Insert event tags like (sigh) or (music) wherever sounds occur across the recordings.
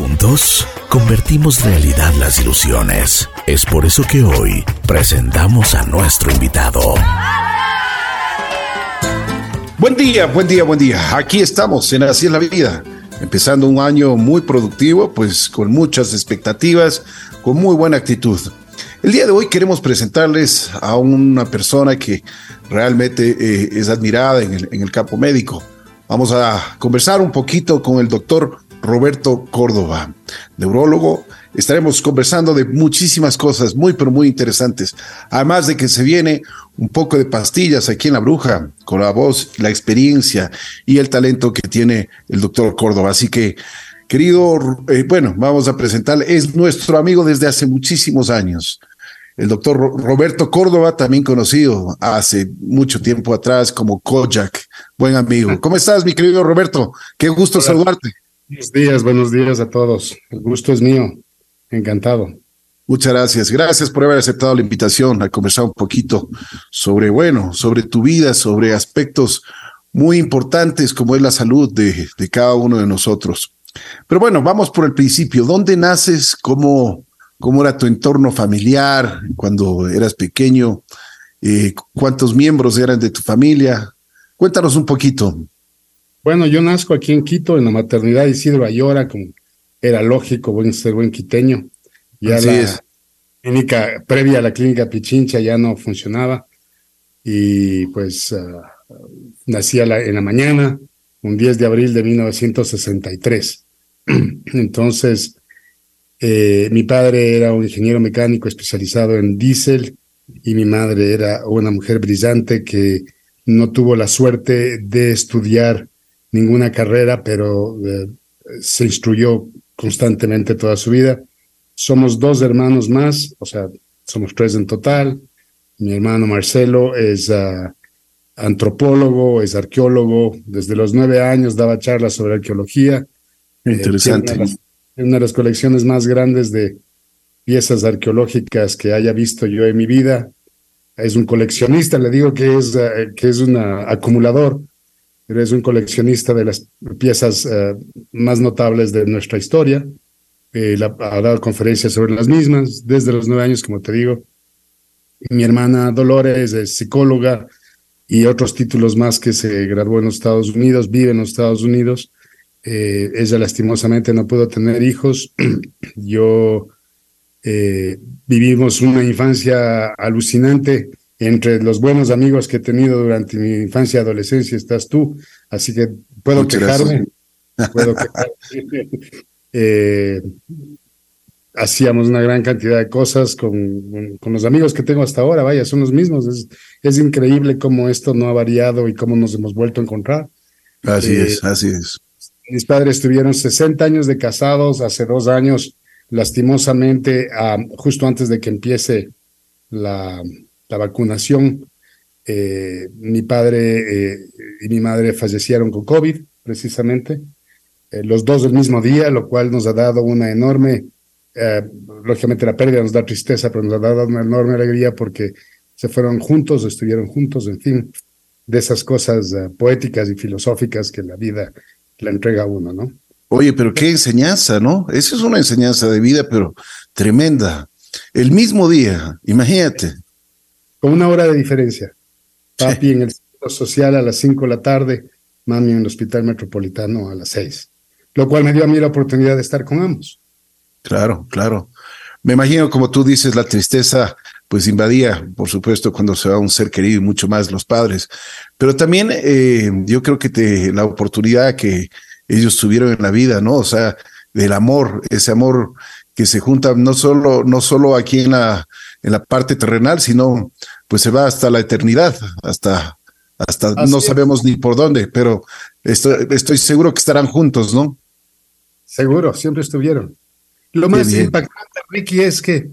Juntos, convertimos realidad las ilusiones. Es por eso que hoy presentamos a nuestro invitado. Buen día, buen día, buen día. Aquí estamos en Así es la vida. Empezando un año muy productivo, pues con muchas expectativas, con muy buena actitud. El día de hoy queremos presentarles a una persona que realmente eh, es admirada en en el campo médico. Vamos a conversar un poquito con el doctor Roberto Córdoba, neurólogo. Estaremos conversando de muchísimas cosas muy, pero muy interesantes. Además de que se viene un poco de pastillas aquí en La Bruja, con la voz, la experiencia y el talento que tiene el doctor Córdoba. Así que, querido, eh, bueno, vamos a presentarle, es nuestro amigo desde hace muchísimos años. El doctor Roberto Córdoba, también conocido hace mucho tiempo atrás como Kojak, buen amigo. ¿Cómo estás, mi querido Roberto? Qué gusto saludarte. Buenos días, buenos días a todos. El gusto es mío. Encantado. Muchas gracias. Gracias por haber aceptado la invitación a conversar un poquito sobre, bueno, sobre tu vida, sobre aspectos muy importantes como es la salud de, cada uno de nosotros. Pero bueno, vamos por el principio. ¿Dónde naces? ¿Cómo, cómo era tu entorno familiar cuando eras pequeño? Eh, ¿Cuántos miembros eran de tu familia? Cuéntanos un poquito. Bueno, yo nazco aquí en Quito, en la maternidad Isidro Ayora, como era lógico, voy a ser buen quiteño. Ya Así la es. clínica, previa a la clínica Pichincha ya no funcionaba. Y pues ah, nací la- en la mañana, un 10 de abril de 1963. (clears throat) Entonces, eh, mi padre era un ingeniero mecánico especializado en diésel y mi madre era una mujer brillante que no tuvo la suerte de estudiar ninguna carrera, pero eh, se instruyó constantemente toda su vida. Somos dos hermanos más, o sea, somos tres en total. Mi hermano Marcelo es ah, antropólogo, es arqueólogo. Desde los nueve años daba charlas sobre arqueología. Eh, Interesante. tiene una de las- tiene una de las colecciones más grandes de piezas arqueológicas que haya visto yo en mi vida. Es un coleccionista, le digo que es, eh, que es un acumulador, pero es un coleccionista de las piezas eh, más notables de nuestra historia. Eh, ha dado conferencias sobre las mismas desde los nueve años, como te digo. Mi hermana Dolores es psicóloga y otros títulos más que se graduó en los Estados Unidos, vive en los Estados Unidos. Eh, ella lastimosamente no pudo tener hijos. (clears throat) Yo vivimos una infancia alucinante. Entre los buenos amigos que he tenido durante mi infancia y adolescencia estás tú, así que puedo Muchas quejarme. Puedo quejarme. (laughs) Eh, hacíamos una gran cantidad de cosas con, con los amigos que tengo hasta ahora, vaya, son los mismos. Es, es increíble cómo esto no ha variado y cómo nos hemos vuelto a encontrar. Así Eh, es, así es. Mis padres tuvieron 60 años de casados, hace dos años, lastimosamente, ah, justo antes de que empiece la, la vacunación, eh, mi padre eh, y mi madre fallecieron con COVID, precisamente, eh, los dos del mismo día, lo cual nos ha dado una enorme, lógicamente la pérdida nos da tristeza, pero nos ha dado una enorme alegría porque se fueron juntos, estuvieron juntos, en fin, de esas cosas poéticas y filosóficas que la vida la entrega a uno, ¿no? Oye, pero qué enseñanza, ¿no? Esa es una enseñanza de vida, pero tremenda. El mismo día, imagínate. Con una hora de diferencia. Papi en el centro social a las 5 de la tarde, mami en el hospital metropolitano a las 6. Lo cual me dio a mí la oportunidad de estar con ambos. Claro, claro. Me imagino, como tú dices, la tristeza pues invadía, por supuesto, cuando se va un ser querido y mucho más los padres. Pero también eh, yo creo que te, la oportunidad que ellos tuvieron en la vida, ¿no? O sea, del amor, ese amor que se junta no solo, no solo aquí en la, en la parte terrenal, sino pues se va hasta la eternidad, hasta, hasta Así no es. sabemos ni por dónde, pero estoy, estoy seguro que estarán juntos, ¿no? Seguro, siempre estuvieron. Lo Qué más bien. impactante, Ricky, es que,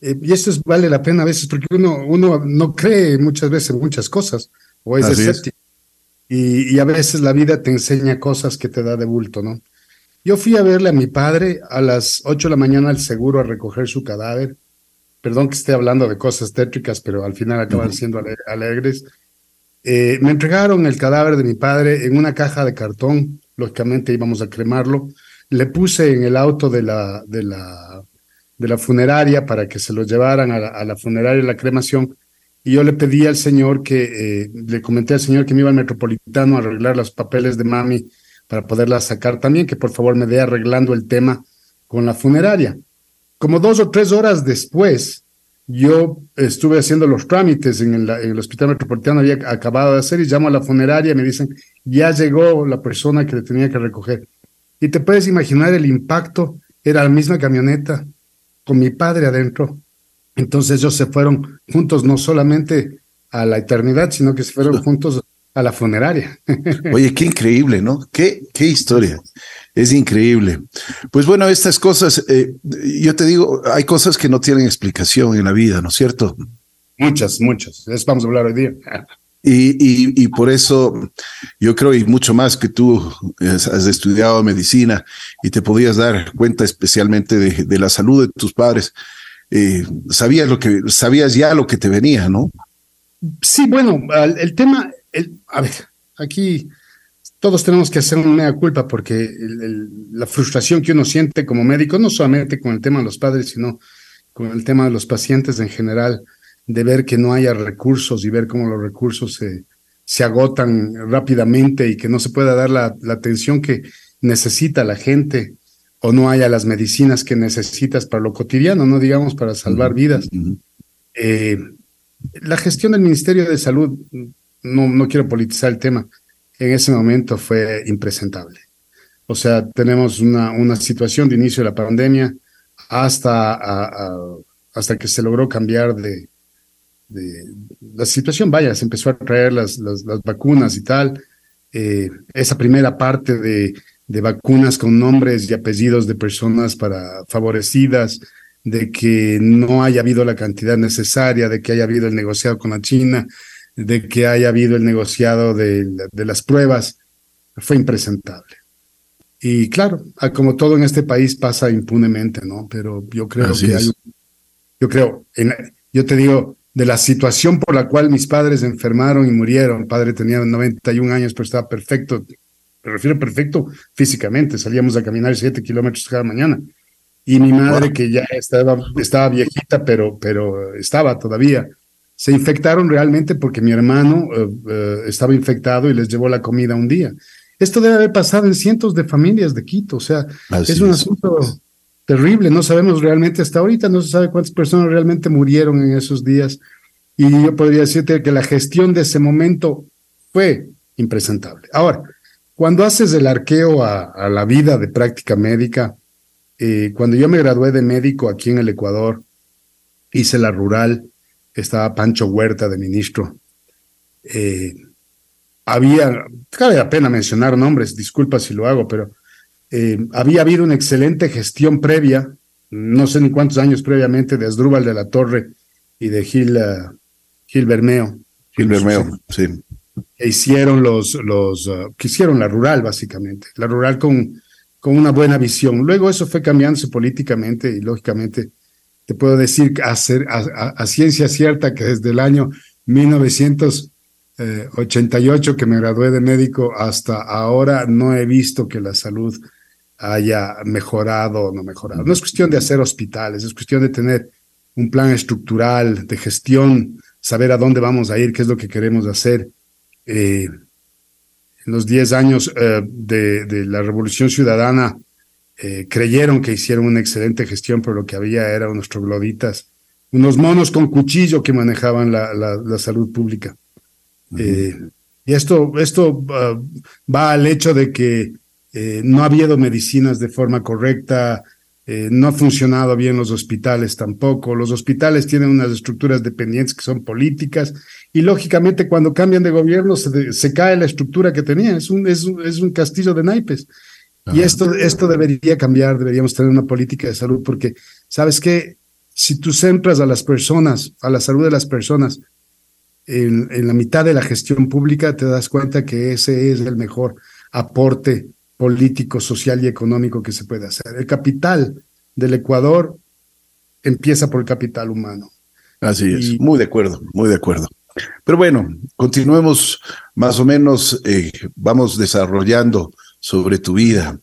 eh, y esto es- vale la pena a veces, porque uno, uno no cree muchas veces muchas cosas, o es Así es. escéptico. Y, y a veces la vida te enseña cosas que te da de bulto, ¿no? Yo fui a verle a mi padre a las 8 de la mañana al seguro a recoger su cadáver. Perdón que esté hablando de cosas tétricas, pero al final acaban siendo ale- alegres. Eh, me entregaron el cadáver de mi padre en una caja de cartón. Lógicamente íbamos a cremarlo. le puse en el auto de la, de la, de la funeraria para que se lo llevaran a la, a la funeraria la cremación. Y yo le pedí al señor que, eh, le comenté al señor que me iba al metropolitano a arreglar los papeles de mami para poderla sacar también, que por favor me dé arreglando el tema con la funeraria. Como dos o tres horas después, yo estuve haciendo los trámites en el, en el, hospital metropolitano, había acabado de hacer y llamo a la funeraria y me dicen, ya llegó la persona que le tenía que recoger. Y te puedes imaginar el impacto, era la misma camioneta con mi padre adentro. Entonces ellos se fueron juntos no solamente a la eternidad, sino que se fueron (laughs) juntos a la funeraria. (laughs) Oye, qué increíble, ¿no? Qué, qué historia. Es increíble. Pues bueno, estas cosas, eh, yo te digo, hay cosas que no tienen explicación en la vida, ¿no es cierto? Muchas, muchas. Eso vamos a hablar hoy día. Y, y, y, por eso yo creo, y mucho más que tú has estudiado medicina y te podías dar cuenta especialmente de, de la salud de tus padres, eh, sabías lo que, sabías ya lo que te venía, ¿no? Sí, bueno, el tema, el, a ver, aquí todos tenemos que hacer una culpa porque el, el, la frustración que uno siente como médico, no solamente con el tema de los padres, sino con el tema de los pacientes en general, de ver que no haya recursos y ver cómo los recursos se, se agotan rápidamente y que no se pueda dar la, la, atención que necesita la gente o no haya las medicinas que necesitas para lo cotidiano, no digamos para salvar vidas. Eh, la gestión del Ministerio de Salud, no, no quiero politizar el tema, en ese momento fue impresentable. O sea, tenemos una, una situación de inicio de la pandemia hasta, hasta que se logró cambiar de, de, la situación, vaya, se empezó a traer las, las, las vacunas y tal. Eh, esa primera parte de, de, vacunas con nombres y apellidos de personas para favorecidas, de que no haya habido la cantidad necesaria, de que haya habido el negociado con la China, de que haya habido el negociado de, de las pruebas, fue impresentable. Y claro, como todo en este país pasa impunemente, ¿no? Pero yo creo Así que es. hay, yo creo, en, yo te digo, de la situación por la cual mis padres enfermaron y murieron. El padre tenía 91 años, pero estaba perfecto. Me refiero perfecto físicamente. Salíamos a caminar 7 kilómetros cada mañana. Y mi madre, que ya estaba, estaba viejita, pero, pero estaba todavía, se infectaron realmente porque mi hermano uh, uh, estaba infectado y les llevó la comida un día. Esto debe haber pasado en cientos de familias de Quito. O sea, Así es un es. asunto terrible. No sabemos realmente, hasta ahorita no se sabe cuántas personas realmente murieron en esos días. Y yo podría decirte que la gestión de ese momento fue impresentable. Ahora, cuando haces el arqueo a, a la vida de práctica médica, eh, cuando yo me gradué de médico aquí en el Ecuador, hice la rural, estaba Pancho Huerta de ministro. Eh, había, cabe la pena mencionar nombres, disculpa si lo hago, pero eh, había habido una excelente gestión previa, no sé ni cuántos años previamente, de Asdrúbal de la Torre y de Gil, uh, Gil Bermeo. Gil Bermeo, sí. Que hicieron los, los uh, que hicieron la rural, básicamente. La rural con, con una buena visión. Luego eso fue cambiándose políticamente y lógicamente te puedo decir a, a, ciencia cierta que desde el año 1988 que me gradué de médico hasta ahora no he visto que la salud haya mejorado o no mejorado. No es cuestión de hacer hospitales, es cuestión de tener un plan estructural de gestión, saber a dónde vamos a ir, qué es lo que queremos hacer. Eh, en los 10 años eh, de, la Revolución Ciudadana eh, creyeron que hicieron una excelente gestión, pero lo que había eran unos trogloditas, unos monos con cuchillo que manejaban la, la, la salud pública. Uh -huh. y esto, esto uh, va al hecho de que eh, no ha habido medicinas de forma correcta, eh, no ha funcionado bien los hospitales tampoco. Los hospitales tienen unas estructuras dependientes que son políticas y lógicamente cuando cambian de gobierno se, se cae la estructura que tenían. Es un, es un, es un castillo de naipes. Y esto, esto debería cambiar, deberíamos tener una política de salud porque, ¿sabes qué? Si tú centras a las personas, a la salud de las personas, en, en la mitad de la gestión pública, te das cuenta que ese es el mejor aporte político, social y económico que se puede hacer. El capital del Ecuador empieza por el capital humano. Así es, y... muy de acuerdo, muy de acuerdo. Pero bueno, continuemos más o menos, eh, vamos desarrollando sobre tu vida.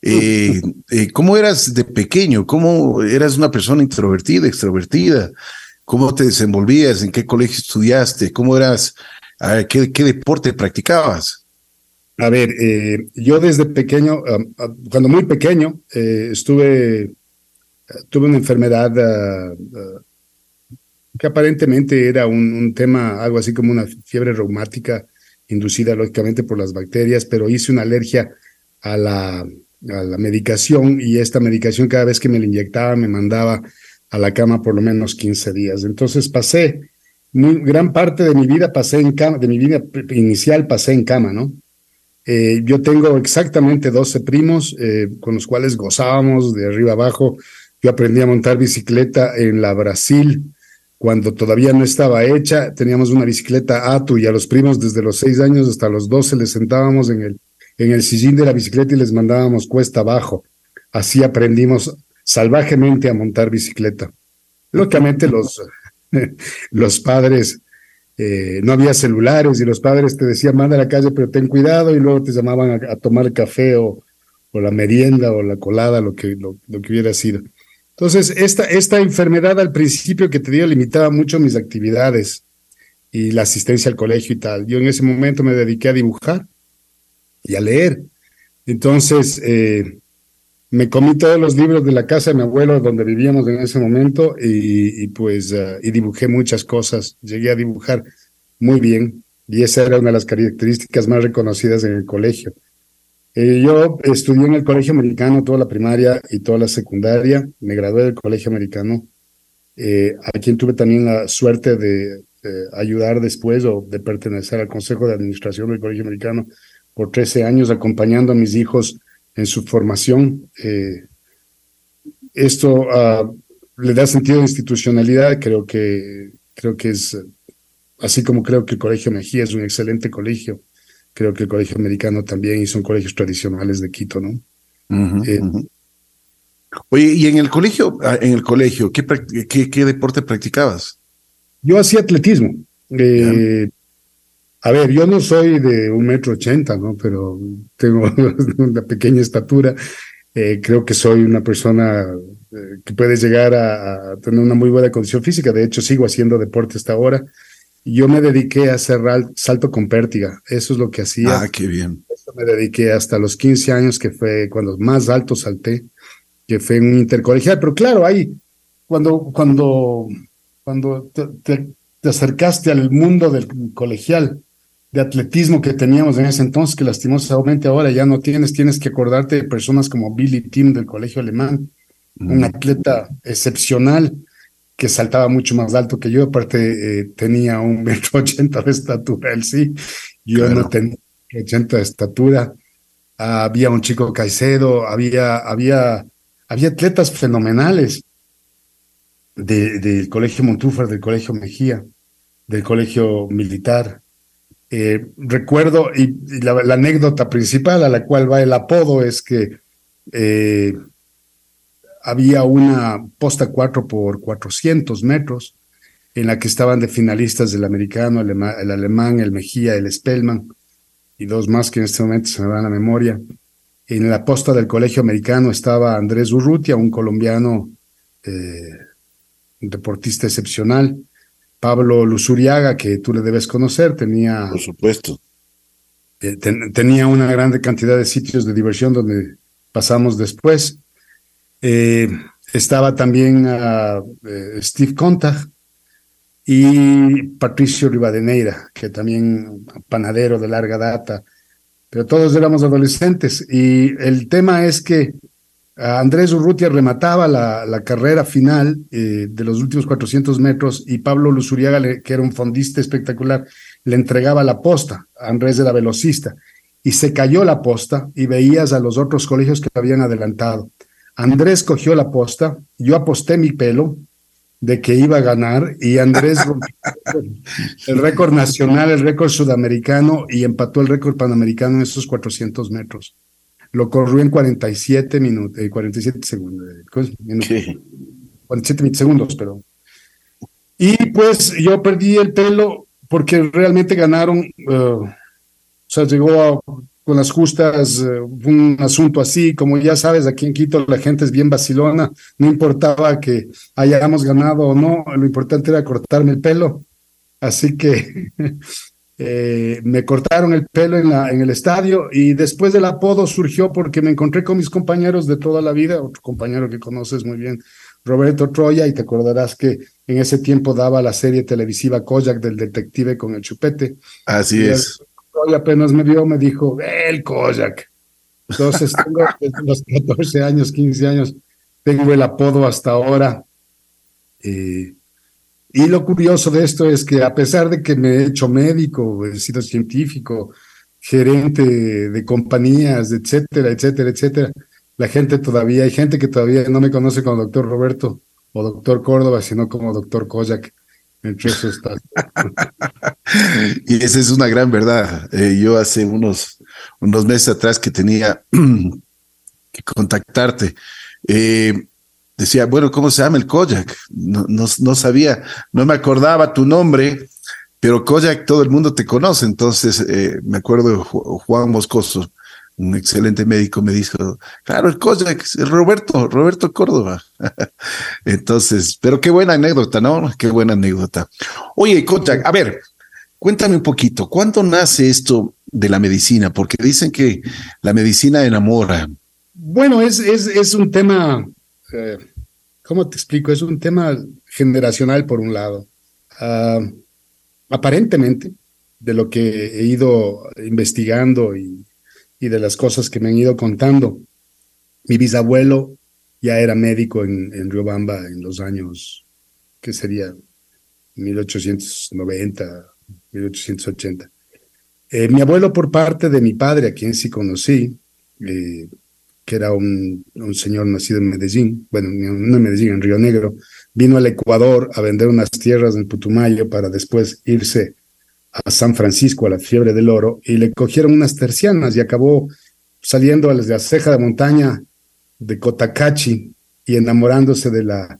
Eh, eh, ¿Cómo eras de pequeño? ¿Cómo eras una persona introvertida, extrovertida? ¿Cómo te desenvolvías? ¿En qué colegio estudiaste? ¿Cómo eras? ¿Qué, qué deporte practicabas? A ver, eh, yo desde pequeño, cuando muy pequeño, estuve, tuve una enfermedad que aparentemente era un, un, tema, algo así como una fiebre reumática inducida lógicamente por las bacterias, pero hice una alergia a la, a la medicación y esta medicación cada vez que me la inyectaba me mandaba a la cama por lo menos 15 días. Entonces pasé, muy, gran parte de mi vida pasé en cama, de mi vida inicial pasé en cama, ¿no? Eh, yo tengo exactamente 12 primos eh, con los cuales gozábamos de arriba abajo. Yo aprendí a montar bicicleta en la Brasil cuando todavía no estaba hecha. Teníamos una bicicleta Atu y a los primos desde los 6 años hasta los 12 les sentábamos en el en el sillín de la bicicleta y les mandábamos cuesta abajo. Así aprendimos salvajemente a montar bicicleta. Lógicamente los, (laughs) los padres, eh, no había celulares y los padres te decían, manda a la calle, pero ten cuidado y luego te llamaban a, tomar café o, o, la merienda o la colada, lo que, lo, que hubiera sido. Entonces, esta, esta enfermedad al principio que te digo limitaba mucho mis actividades y la asistencia al colegio y tal. Yo en ese momento me dediqué a dibujar y a leer. Entonces, eh, me comí todos los libros de la casa de mi abuelo donde vivíamos en ese momento y, pues uh, y dibujé muchas cosas. Llegué a dibujar muy bien y esa era una de las características más reconocidas en el colegio. Eh, yo estudié en el colegio americano toda la primaria y toda la secundaria. Me gradué del colegio americano, eh, a quien tuve también la suerte de ayudar después o de pertenecer al consejo de administración del colegio americano por 13 años acompañando a mis hijos en su formación. Eh, esto uh, le da sentido de institucionalidad, creo que, creo que es, así como creo que el Colegio Mejía es un excelente colegio, creo que el Colegio Americano también y son colegios tradicionales de Quito, ¿no? eh, Oye, y en el colegio, ah, en el colegio, ¿qué, qué, qué deporte practicabas? Yo hacía atletismo. Eh, a ver, yo no soy de un metro ochenta, ¿no? Pero tengo (laughs) una pequeña estatura. Eh, creo que soy una persona que puede llegar a, tener una muy buena condición física. De hecho, sigo haciendo deporte hasta ahora. Yo me dediqué a hacer salto con pértiga. Eso es lo que hacía. Ah, qué bien. Eso me dediqué hasta los 15 años, que fue cuando más alto salté, que fue en un intercolegial. Pero claro, ahí, cuando, cuando, cuando te acercaste al mundo del colegial, de atletismo que teníamos en ese entonces, que lastimosamente ahora ya no tienes, tienes que acordarte de personas como Billy Tim del colegio alemán, un atleta excepcional que saltaba mucho más alto que yo, aparte eh, tenía un (laughs) metro ochenta de estatura, él sí, yo no tenía ochenta de estatura, había un chico Caicedo, había, había, había atletas fenomenales del colegio Montúfar, del colegio Mejía, del colegio militar, eh, recuerdo, y, la, anécdota principal a la cual va el apodo es que eh, había una posta 4 por 400 metros en la que estaban de finalistas del americano, el, alemán, el Mejía, el Spellman y dos más que en este momento se me van a la memoria. En la posta del colegio americano estaba Andrés Urrutia, un colombiano eh, deportista excepcional. Pablo Luzuriaga, que tú le debes conocer, tenía... Por supuesto. Eh, tenía una grande cantidad de sitios de diversión donde pasamos después. Eh, estaba también uh, Steve Contag y Patricio Rivadeneira, que también panadero de larga data, pero todos éramos adolescentes y el tema es que Andrés Urrutia remataba la, carrera final eh, de los últimos 400 metros y Pablo Luzuriaga, que era un fondista espectacular, le entregaba la posta. Andrés era velocista y se cayó la posta y veías a los otros colegios que habían adelantado. Andrés cogió la posta, yo aposté mi pelo de que iba a ganar y Andrés rompió el récord. (laughs) Nacional, el récord sudamericano y empató el récord panamericano en esos 400 metros. Lo corrió en 47 minutos, eh, 47 segundos, eh, minutos, 47 segundos, pero. Y pues yo perdí el pelo porque realmente ganaron, uh, o sea, llegó a con las justas, eh, un asunto así, como ya sabes, aquí en Quito la gente es bien vacilona, no importaba que hayamos ganado o no, lo importante era cortarme el pelo, así que (laughs) eh, me cortaron el pelo en, la, en el estadio y después del apodo surgió porque me encontré con mis compañeros de toda la vida, otro compañero que conoces muy bien, Roberto Troya, y te acordarás que en ese tiempo daba la serie televisiva Kojak del detective con el chupete. Así es. Troya apenas me vio, me dijo, el Kojak. Entonces, (laughs) tengo desde los 14 años, 15 años, tengo el apodo hasta ahora. Eh, y lo curioso de esto es que a pesar de que me he hecho médico, he sido científico, gerente de compañías, etcétera, etcétera, etcétera, la gente todavía, hay gente que todavía no me conoce como doctor Roberto o doctor Córdoba, sino como doctor Kojak. Entre está. (laughs) y esa es una gran verdad. Eh, yo hace unos, unos meses atrás que tenía (clears throat) que contactarte, eh, decía, bueno, ¿cómo se llama el Kojak? No, no, sabía, no me acordaba tu nombre, pero Kojak todo el mundo te conoce. Entonces, eh, me acuerdo Juan Moscoso un excelente médico me dijo, claro, el Kojak, Roberto, Roberto Córdoba. (laughs) Entonces, pero qué buena anécdota, ¿no? Qué buena anécdota. Oye, Kojak, a ver, cuéntame un poquito, ¿cuándo nace esto de la medicina? Porque dicen que la medicina enamora. Bueno, es, es, es un tema, eh, ¿cómo te explico? Es un tema generacional por un lado. Ah, aparentemente, de lo que he ido investigando y y de las cosas que me han ido contando. Mi bisabuelo ya era médico en, en Riobamba en los años, que sería 1890, 1880. Eh, mi abuelo por parte de mi padre, a quien sí conocí, eh, que era un, un, señor nacido en Medellín, bueno, no en Medellín, en Río Negro, vino al Ecuador a vender unas tierras en Putumayo para después irse a San Francisco a la fiebre del oro y le cogieron unas tercianas y acabó saliendo a la ceja de montaña de Cotacachi y enamorándose de la,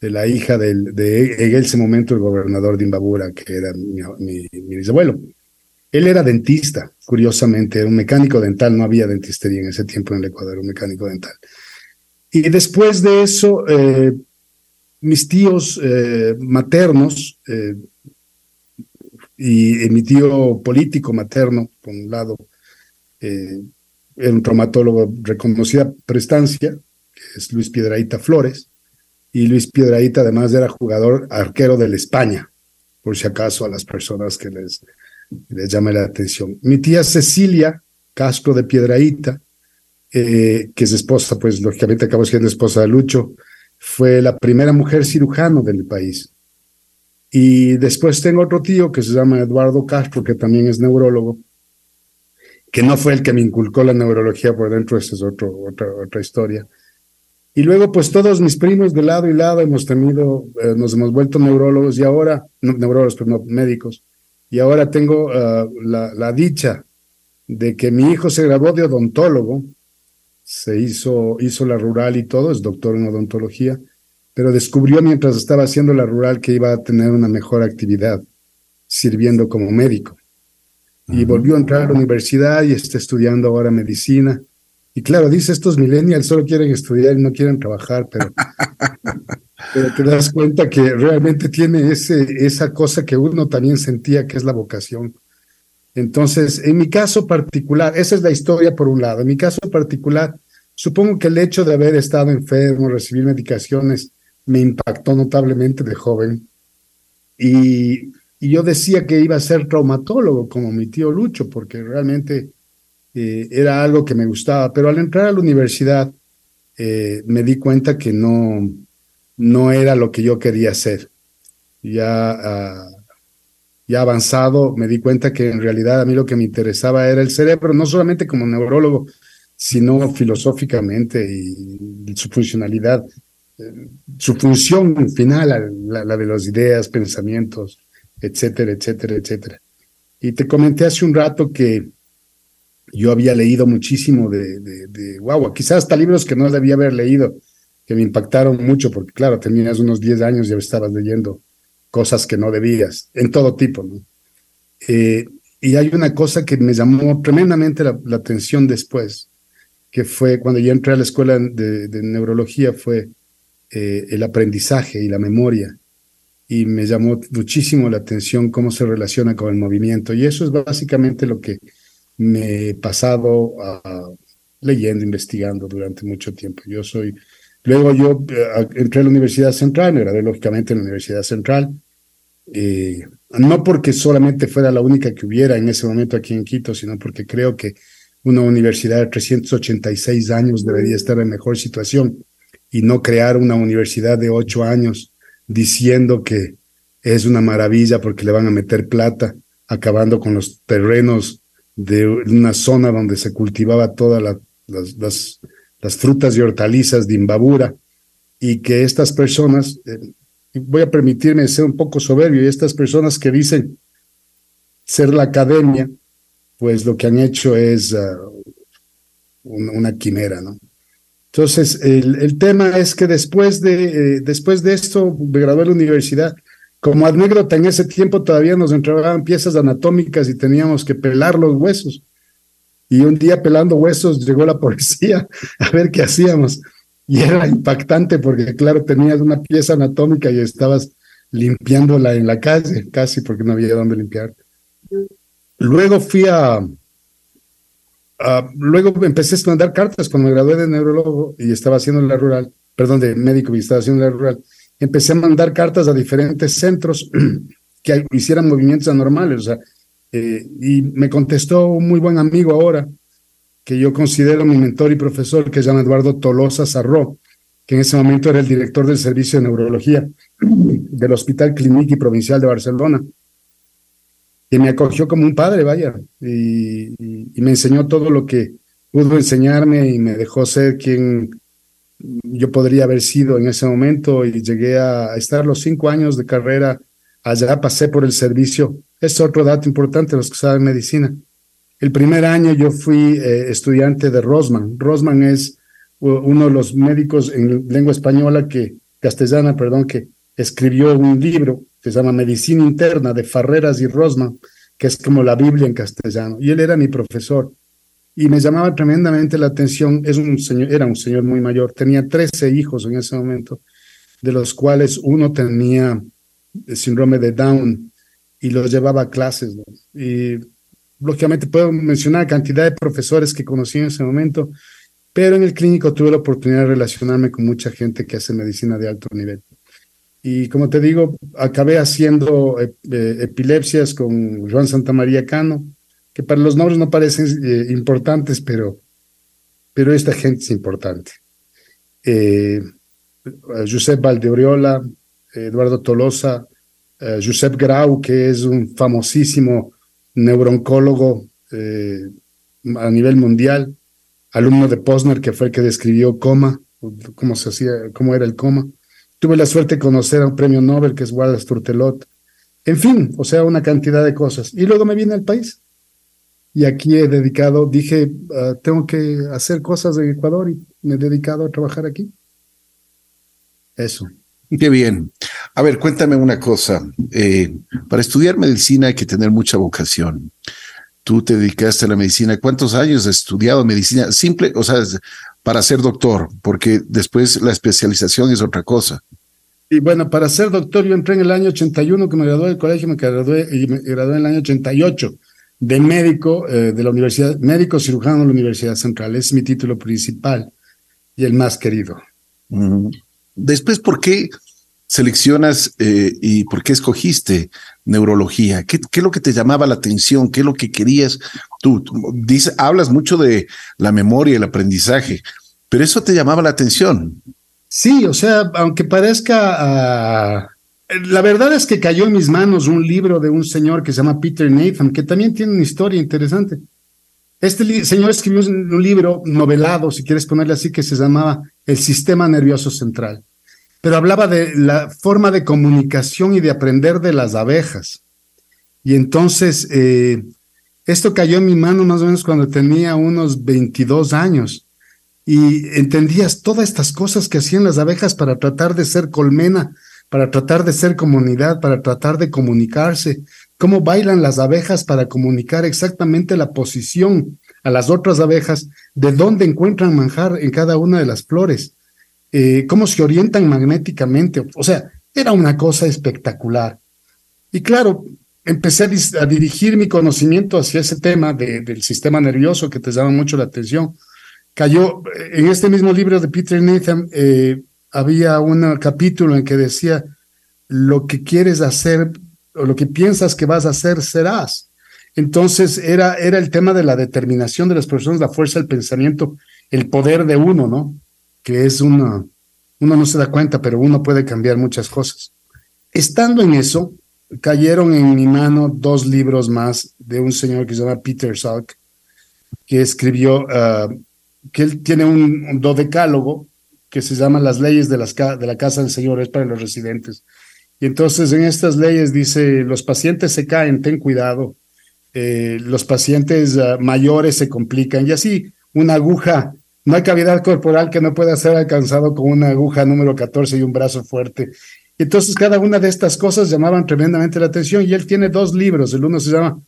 de la hija del, de en ese momento el gobernador de Imbabura, que era mi, mi, bisabuelo. Él era dentista, curiosamente, era un mecánico dental, no había dentistería en ese tiempo en el Ecuador, un mecánico dental. Y después de eso, eh, mis tíos eh, maternos, eh, y mi tío político materno, por un lado, eh, era un traumatólogo reconocida prestancia, es Luis Piedraíta Flores, y Luis Piedraíta además era jugador arquero del España, por si acaso a las personas que les, les llame la atención. Mi tía Cecilia Castro de Piedraíta, eh, que es esposa, pues lógicamente acabó siendo esposa de Lucho, fue la primera mujer cirujano del país. Y después tengo otro tío que se llama Eduardo Castro, que también es neurólogo, que no fue el que me inculcó la neurología por dentro, esa es otro, otra, otra historia. Y luego, pues todos mis primos de lado y lado hemos tenido, eh, nos hemos vuelto neurólogos y ahora, no, neurólogos, pero no médicos, y ahora tengo uh, la, la dicha de que mi hijo se graduó de odontólogo, se hizo, hizo la rural y todo, es doctor en odontología, pero descubrió mientras estaba haciendo la rural que iba a tener una mejor actividad sirviendo como médico. Y volvió a entrar a la universidad y está estudiando ahora medicina. Y claro, dice, estos millennials solo quieren estudiar y no quieren trabajar, pero, (laughs) pero te das cuenta que realmente tiene ese, esa cosa que uno también sentía que es la vocación. Entonces, en mi caso particular, esa es la historia por un lado. En mi caso particular, supongo que el hecho de haber estado enfermo, recibir medicaciones, me impactó notablemente de joven. Y, yo decía que iba a ser traumatólogo como mi tío Lucho, porque realmente eh, era algo que me gustaba. Pero al entrar a la universidad eh, me di cuenta que no, no era lo que yo quería hacer. Ya, ah, ya avanzado me di cuenta que en realidad a mí lo que me interesaba era el cerebro, no solamente como neurólogo, sino filosóficamente y su funcionalidad su función final, la, la, de las ideas, pensamientos, etcétera, etcétera, etcétera. Y te comenté hace un rato que yo había leído muchísimo de, de, de guau, quizás hasta libros que no debía haber leído, que me impactaron mucho, porque claro, tenías unos 10 años y ya estabas leyendo cosas que no debías, en todo tipo. Eh, y hay una cosa que me llamó tremendamente la, atención después, que fue cuando yo entré a la escuela de, neurología, fue eh, el aprendizaje y la memoria. Y me llamó muchísimo la atención cómo se relaciona con el movimiento. Y eso es básicamente lo que me he pasado leyendo, investigando durante mucho tiempo. Yo soy, luego yo eh, entré a la Universidad Central, me gradué lógicamente en la Universidad Central, eh, no porque solamente fuera la única que hubiera en ese momento aquí en Quito, sino porque creo que una universidad de 386 años debería estar en mejor situación y no crear una universidad de 8 años diciendo que es una maravilla porque le van a meter plata, acabando con los terrenos de una zona donde se cultivaba todas las, las, frutas y hortalizas de Imbabura y que estas personas, eh, voy a permitirme ser un poco soberbio, y estas personas que dicen ser la academia, pues lo que han hecho es ah, una, quimera, ¿no? Entonces, el, tema es que después de, eh, después de esto me gradué en la universidad. Como anécdota, en ese tiempo todavía nos entregaban piezas anatómicas y teníamos que pelar los huesos. Y un día pelando huesos llegó la (laughs) policía a ver qué hacíamos. Y era impactante porque, claro, tenías una pieza anatómica y estabas limpiándola en la calle, casi porque no había dónde limpiar. Luego fui a, luego empecé a mandar cartas cuando me gradué de neurólogo y estaba haciendo la rural, perdón, de médico y estaba haciendo la rural. Empecé a mandar cartas a diferentes centros (clears throat) que hicieran movimientos anormales, o sea, eh, y me contestó un muy buen amigo ahora, que yo considero mi mentor y profesor, que se llama Eduardo Tolosa Sarró, que en ese momento era el director del Servicio de Neurología (clears throat) del Hospital Clínico y Provincial de Barcelona, y me acogió como un padre, vaya, y, me enseñó todo lo que pudo enseñarme y me dejó ser quien yo podría haber sido en ese momento y llegué a estar los cinco años de carrera allá, pasé por el servicio. Es otro dato importante, los que saben medicina. El primer año yo fui eh, estudiante de Rosman. Rosman es uno de los médicos en lengua española que, castellana, perdón, que escribió un libro se llama Medicina Interna de Farreras y Rosman, que es como la Biblia en castellano. Y él era mi profesor. Y me llamaba tremendamente la atención. Es un señor, era un señor muy mayor. Tenía 13 hijos en ese momento, de los cuales uno tenía el síndrome de Down y los llevaba a clases. Y lógicamente puedo mencionar cantidad de profesores que conocí en ese momento, pero en el clínico tuve la oportunidad de relacionarme con mucha gente que hace medicina de alto nivel. Y como te digo, acabé haciendo eh, eh, epilepsias con Juan Santamaría Cano, que para los nombres no parecen eh, importantes, pero, pero esta gente es importante. Josep Valdeoriola, Eduardo Tolosa, Josep Grau, que es un famosísimo neurooncólogo eh, a nivel mundial, alumno de Posner, que fue el que describió coma, cómo se hacía, cómo era el coma. Tuve la suerte de conocer a un premio Nobel que es Wallace Turtelot. En fin, o sea, una cantidad de cosas. Y luego me vine al país. Y aquí he dedicado, dije, ah, tengo que hacer cosas en Ecuador y me he dedicado a trabajar aquí. Eso. Qué bien. A ver, cuéntame una cosa. Eh, para estudiar medicina hay que tener mucha vocación. Tú te dedicaste a la medicina. ¿Cuántos años has estudiado medicina? Simple, o sea, para ser doctor, porque después la especialización es otra cosa. Y bueno, para ser doctor yo entré en el año 81 que me gradué del colegio, me gradué y me gradué en el año 88 de médico eh, de la universidad, médico cirujano de la Universidad Central. Es mi título principal y el más querido. Después, ¿por qué seleccionas eh, y por qué escogiste neurología? ¿Qué, es lo que te llamaba la atención? ¿Qué es lo que querías? Tú, hablas mucho de la memoria, el aprendizaje, pero eso te llamaba la atención. Sí, o sea, aunque parezca... Ah, la verdad es que cayó en mis manos un libro de un señor que se llama Peter Nathan, que también tiene una historia interesante. Este señor escribió un libro novelado, si quieres ponerle así, que se llamaba El Sistema Nervioso Central, pero hablaba de la forma de comunicación y de aprender de las abejas. Y entonces, eh, esto cayó en mi mano más o menos cuando tenía unos 22 años. Y entendías todas estas cosas que hacían las abejas para tratar de ser colmena, para tratar de ser comunidad, para tratar de comunicarse, cómo bailan las abejas para comunicar exactamente la posición a las otras abejas de dónde encuentran manjar en cada una de las flores, eh, cómo se orientan magnéticamente. O sea, era una cosa espectacular. Y claro, empecé a, dirigir mi conocimiento hacia ese tema del sistema nervioso que te llama mucho la atención. Cayó en este mismo libro de Peter Nathan, eh, había un capítulo en que decía, lo que quieres hacer o lo que piensas que vas a hacer, serás. Entonces era, era el tema de la determinación de las personas, la fuerza del pensamiento, el poder de uno, ¿no? Que es una, uno no se da cuenta, pero uno puede cambiar muchas cosas. Estando en eso, cayeron en mi mano dos libros más de un señor que se llama Peter Salk, que escribió, ah, que él tiene un, un, dodecálogo que se llama Las leyes de, la casa del Señor, es para los residentes. Y entonces en estas leyes dice, los pacientes se caen, ten cuidado, eh, los pacientes ah, mayores se complican y así una aguja, no hay cavidad corporal que no pueda ser alcanzado con una aguja número 14 y un brazo fuerte. Entonces cada una de estas cosas llamaban tremendamente la atención y él tiene dos libros, el uno se llama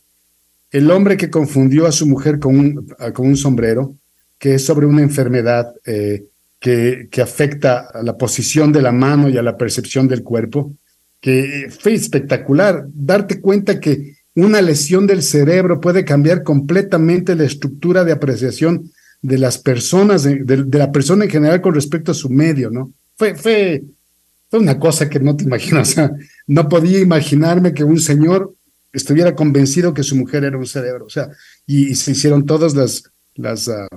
El hombre que confundió a su mujer con un, con un sombrero, que es sobre una enfermedad eh, que, que afecta a la posición de la mano y a la percepción del cuerpo que fue espectacular, darte cuenta que una lesión del cerebro puede cambiar completamente la estructura de apreciación de las personas, de, la persona en general con respecto a su medio, ¿no? Fue, fue, fue una cosa que no te imaginas, (laughs) no podía imaginarme que un señor estuviera convencido que su mujer era un cerebro, o sea, y, se hicieron todas las, las uh,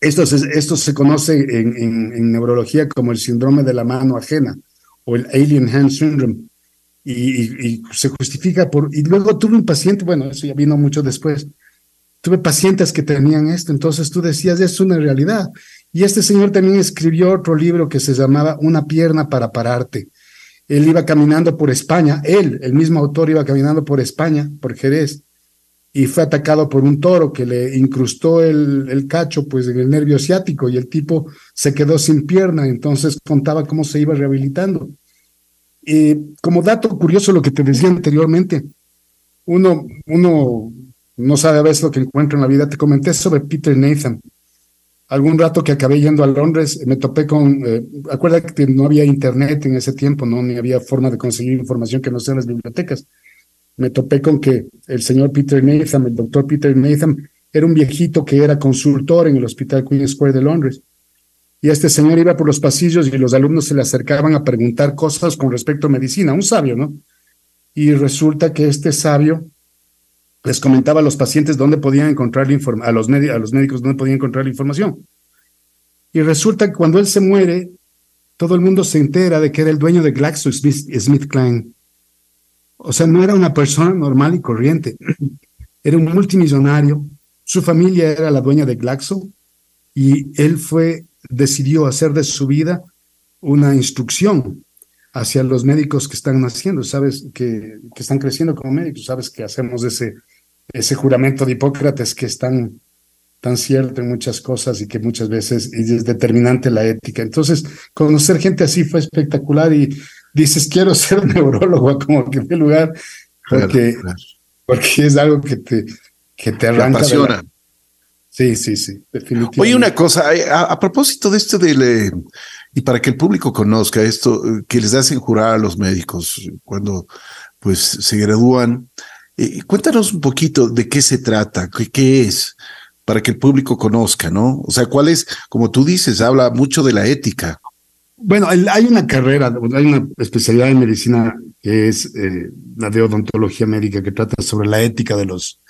esto, esto se conoce en, en neurología como el síndrome de la mano ajena, o el Alien Hand Syndrome. Y, se justifica por... Y luego tuve un paciente, bueno, eso ya vino mucho después, tuve pacientes que tenían esto, entonces tú decías, es una realidad. Y este señor también escribió otro libro que se llamaba Una pierna para pararte. Él iba caminando por España, él, el mismo autor, iba caminando por España, por Jerez, y fue atacado por un toro que le incrustó el, el, cacho pues en el nervio ciático y el tipo se quedó sin pierna, entonces contaba cómo se iba rehabilitando. Y como dato curioso lo que te decía anteriormente, uno, uno no sabe a veces lo que encuentra en la vida. Te comenté sobre Peter Nathan. Algún rato que acabé yendo a Londres, me topé con, eh, acuérdate que no había internet en ese tiempo, no ni había forma de conseguir información que no sea en las bibliotecas me topé con que el señor Peter Nathan, el doctor Peter Nathan, era un viejito que era consultor en el Hospital Queen Square de Londres. Y este señor iba por los pasillos y los alumnos se le acercaban a preguntar cosas con respecto a medicina, un sabio, ¿no? Y resulta que este sabio les comentaba a los pacientes dónde podían encontrar a los, a los médicos dónde podían encontrar la información. Y resulta que cuando él se muere, todo el mundo se entera de que era el dueño de GlaxoSmithKline o sea, no era una persona normal y corriente. (clears throat) Era un multimillonario. Su familia era la dueña de Glaxo y él fue, decidió hacer de su vida una instrucción hacia los médicos que están naciendo, sabes, que, que están creciendo como médicos, sabes que hacemos ese, ese juramento de Hipócrates que es tan, tan cierto en muchas cosas y que muchas veces es determinante la ética. Entonces, conocer gente así fue espectacular y dices, quiero (laughs) ser neurólogo, como que en lugar, porque, porque es algo que te, que te arranca. apasiona. Sí, sí, sí, definitivamente. Oye, una cosa, a, propósito de esto del, eh, y para que el público conozca esto, eh, que les hacen jurar a los médicos cuando pues se gradúan, cuéntanos un poquito de qué se trata, qué, es, para que el público conozca, ¿no? O sea, cuál es, como tú dices, habla mucho de la ética. Bueno, hay una carrera, hay una especialidad en medicina que es eh, la de odontología médica que trata sobre la ética de los,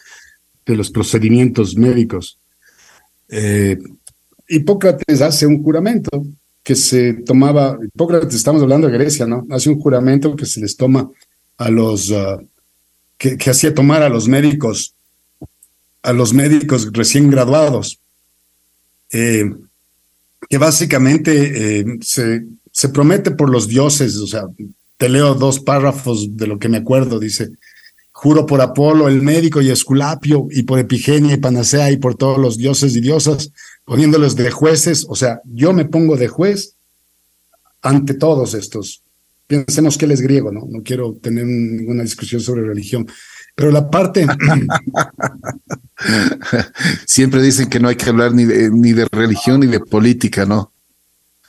de los procedimientos médicos. Eh, Hipócrates hace un juramento que se tomaba, Hipócrates, estamos hablando de Grecia, ¿no? Hace un juramento que se les toma a los, uh, que, hacía tomar a los médicos, a los médicos recién graduados. Eh, que básicamente eh, se, se promete por los dioses, o sea, te leo dos párrafos de lo que me acuerdo, dice, juro por Apolo, el médico y Esculapio, y por Epigenia y Panacea, y por todos los dioses y diosas, poniéndolos de jueces, o sea, yo me pongo de juez ante todos estos. Pensemos que él es griego, ¿no? No quiero tener ninguna discusión sobre religión. Pero la parte... (laughs) Siempre dicen que no hay que hablar ni de, ni de religión ni de política, ¿no?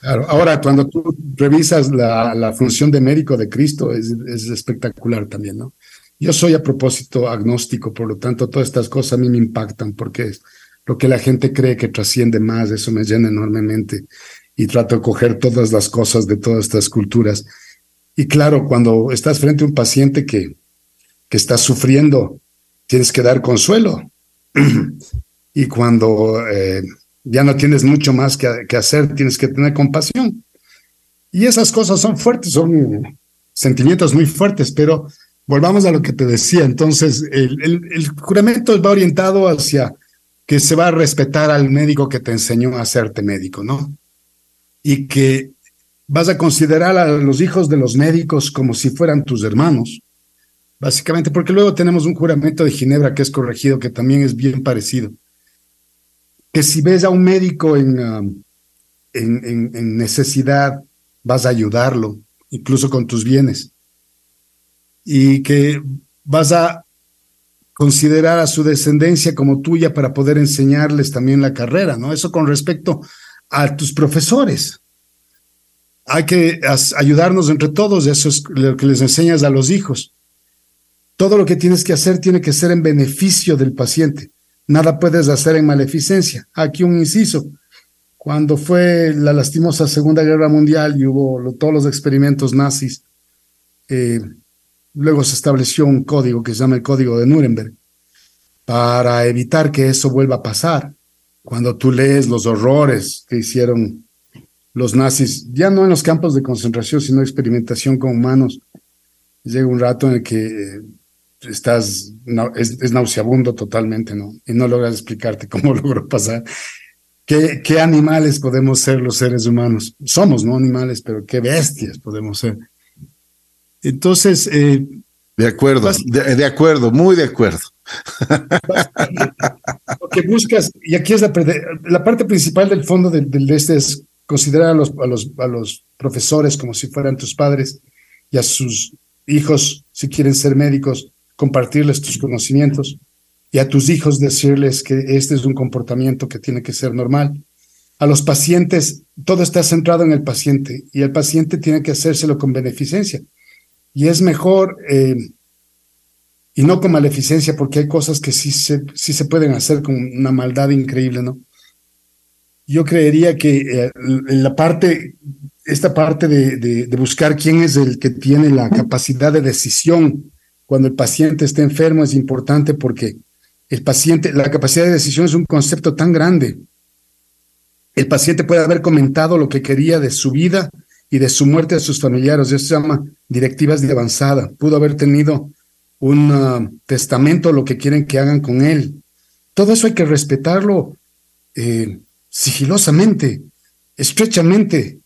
Claro, ahora cuando tú revisas la, la función de médico de Cristo es, es, espectacular también, ¿no? Yo soy a propósito agnóstico, por lo tanto todas estas cosas a mí me impactan porque es lo que la gente cree que trasciende más, eso me llena enormemente y trato de coger todas las cosas de todas estas culturas. Y claro, cuando estás frente a un paciente que, que está sufriendo, tienes que dar consuelo. (clears throat) y cuando eh, ya no tienes mucho más que, que, hacer, tienes que tener compasión. Y esas cosas son fuertes, son sentimientos muy fuertes, pero volvamos a lo que te decía. Entonces, el, el, juramento va orientado hacia que se va a respetar al médico que te enseñó a hacerte médico, ¿no? y que vas a considerar a los hijos de los médicos como si fueran tus hermanos, básicamente, porque luego tenemos un juramento de Ginebra que es corregido, que también es bien parecido, que si ves a un médico en, en, en necesidad, vas a ayudarlo, incluso con tus bienes, y que vas a considerar a su descendencia como tuya para poder enseñarles también la carrera, ¿no? Eso con respecto a tus profesores. Hay que ayudarnos entre todos, eso es lo que les enseñas a los hijos. Todo lo que tienes que hacer tiene que ser en beneficio del paciente. Nada puedes hacer en maleficencia. Aquí un inciso. Cuando fue la lastimosa Segunda Guerra Mundial y hubo todos los experimentos nazis, eh, luego se estableció un código que se llama el Código de Nuremberg para evitar que eso vuelva a pasar cuando tú lees los horrores que hicieron los nazis, ya no en los campos de concentración, sino experimentación con humanos, llega un rato en el que eh, estás, no, es, es, nauseabundo totalmente, ¿no? Y no logras explicarte (laughs) cómo logró pasar. ¿Qué, ¿Qué animales podemos ser los seres humanos? Somos, ¿no? Animales, pero qué bestias podemos ser. Entonces, eh, de acuerdo, de, de, acuerdo, muy de acuerdo. Lo que buscas, y aquí es la, la parte principal del fondo del, del este es considerar a los, a, los, a los profesores como si fueran tus padres y a sus hijos, si quieren ser médicos, compartirles tus conocimientos y a tus hijos decirles que este es un comportamiento que tiene que ser normal. A los pacientes, todo está centrado en el paciente y el paciente tiene que hacérselo con beneficencia y es mejor, eh, y no con maleficencia, porque hay cosas que sí se, sí se pueden hacer con una maldad increíble, ¿no? Yo creería que eh, la parte, esta parte de, de, de, buscar quién es el que tiene la capacidad de decisión cuando el paciente está enfermo es importante porque el paciente, la capacidad de decisión es un concepto tan grande. El paciente puede haber comentado lo que quería de su vida, y de su muerte a sus familiares. Eso se llama directivas de avanzada. Pudo haber tenido un uh, testamento, lo que quieren que hagan con él. Todo eso hay que respetarlo eh, sigilosamente, estrechamente.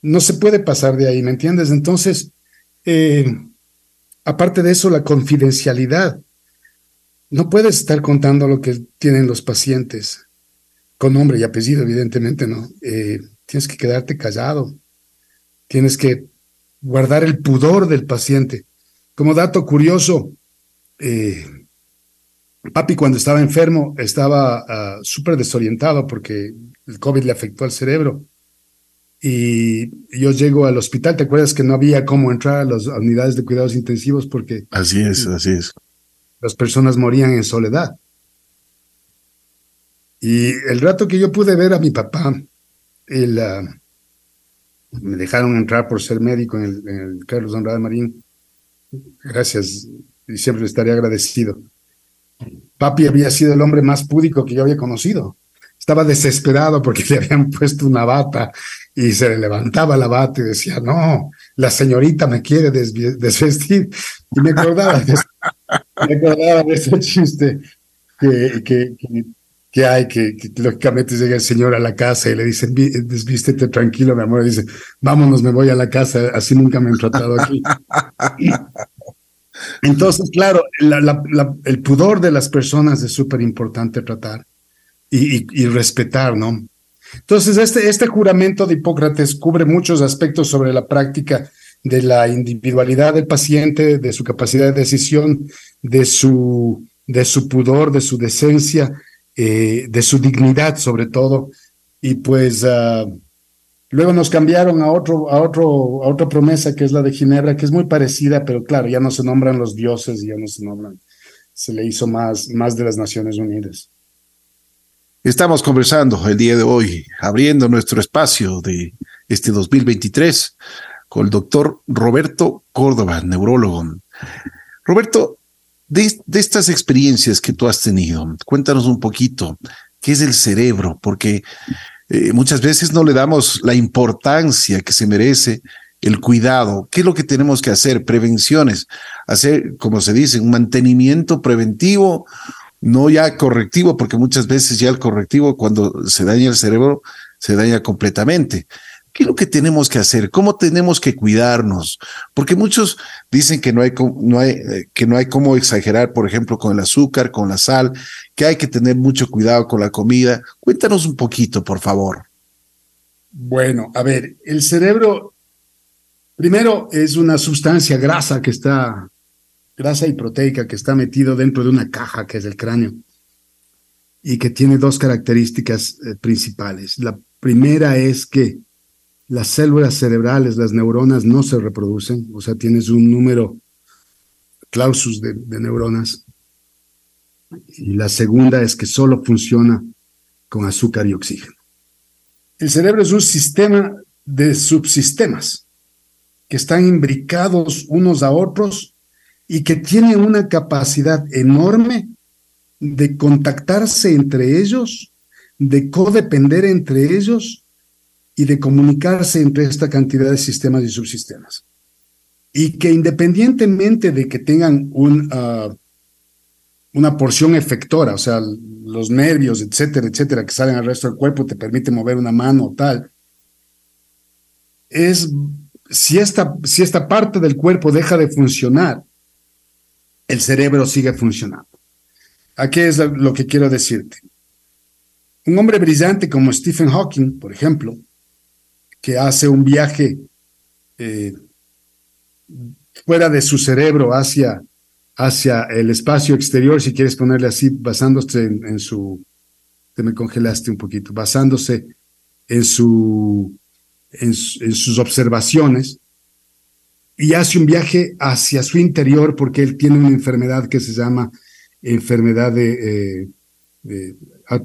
No se puede pasar de ahí, ¿me entiendes? Entonces, eh, aparte de eso, la confidencialidad. No puedes estar contando lo que tienen los pacientes, con nombre y apellido, evidentemente, ¿no? Eh, tienes que quedarte callado Tienes que guardar el pudor del paciente. Como dato curioso, eh, papi cuando estaba enfermo estaba uh, súper desorientado porque el COVID le afectó al cerebro. Y yo llego al hospital, ¿te acuerdas que no había cómo entrar a las unidades de cuidados intensivos porque... Así es, así es. Las personas morían en soledad. Y el rato que yo pude ver a mi papá, el, uh, me dejaron entrar por ser médico en el, en el Carlos Andrade Marín. Gracias, y siempre estaré agradecido. Papi había sido el hombre más púdico que yo había conocido. Estaba desesperado porque (laughs) le habían puesto una bata y se le levantaba la bata y decía, no, la señorita me quiere desvestir. Y me acordaba de, (laughs) me acordaba de ese chiste que, que, que que hay, que, lógicamente llega el señor a la casa y le dice, desvístete tranquilo, mi amor, y dice, vámonos, me voy a la casa, así nunca me han tratado aquí. (laughs) Entonces, claro, la, la, la, el pudor de las personas es súper importante tratar y, y, respetar, ¿no? Entonces, este, este juramento de Hipócrates cubre muchos aspectos sobre la práctica de la individualidad del paciente, de su capacidad de decisión, de su, de su pudor, de su decencia, eh, de su dignidad sobre todo. Y pues ah, luego nos cambiaron a, otro, a, otro, a otra promesa que es la de Ginebra, que es muy parecida, pero claro, ya no se nombran los dioses, ya no se nombran, se le hizo más, más de las Naciones Unidas. Estamos conversando el día de hoy, abriendo nuestro espacio de este 2023 con el doctor Roberto Córdoba, neurólogo. Roberto, de, estas experiencias que tú has tenido, cuéntanos un poquito, ¿qué es el cerebro? Porque eh, muchas veces no le damos la importancia que se merece el cuidado. ¿Qué es lo que tenemos que hacer? Prevenciones, hacer, como se dice, un mantenimiento preventivo no ya correctivo, porque muchas veces ya el correctivo cuando se daña el cerebro, se daña completamente. ¿Qué es lo que tenemos que hacer? ¿Cómo tenemos que cuidarnos? Porque muchos dicen que no hay, no hay, eh, que no hay cómo exagerar, por ejemplo, con el azúcar, con la sal, que hay que tener mucho cuidado con la comida. Cuéntanos un poquito, por favor. Bueno, a ver, el cerebro, primero, es una sustancia grasa que está grasa y proteica que está metido dentro de una caja que es el cráneo y que tiene dos características eh, principales. La primera es que las células cerebrales, las neuronas, no se reproducen, o sea, tienes un número clausus de, neuronas. Y la segunda es que solo funciona con azúcar y oxígeno. El cerebro es un sistema de subsistemas que están imbricados unos a otros y que tiene una capacidad enorme de contactarse entre ellos, de codepender entre ellos y de comunicarse entre esta cantidad de sistemas y subsistemas. Y que independientemente de que tengan un, ah, una porción efectora, o sea, los nervios, etcétera, etcétera, que salen al resto del cuerpo, te permite mover una mano o tal, es si esta, si esta parte del cuerpo deja de funcionar, el cerebro sigue funcionando. Aquí es lo que quiero decirte. Un hombre brillante como Stephen Hawking, por ejemplo, que hace un viaje eh, fuera de su cerebro hacia, hacia el espacio exterior, si quieres ponerle así, basándose en, su, te me congelaste un poquito, basándose en, su, en sus observaciones, y hace un viaje hacia su interior porque él tiene una enfermedad que se llama enfermedad de, eh,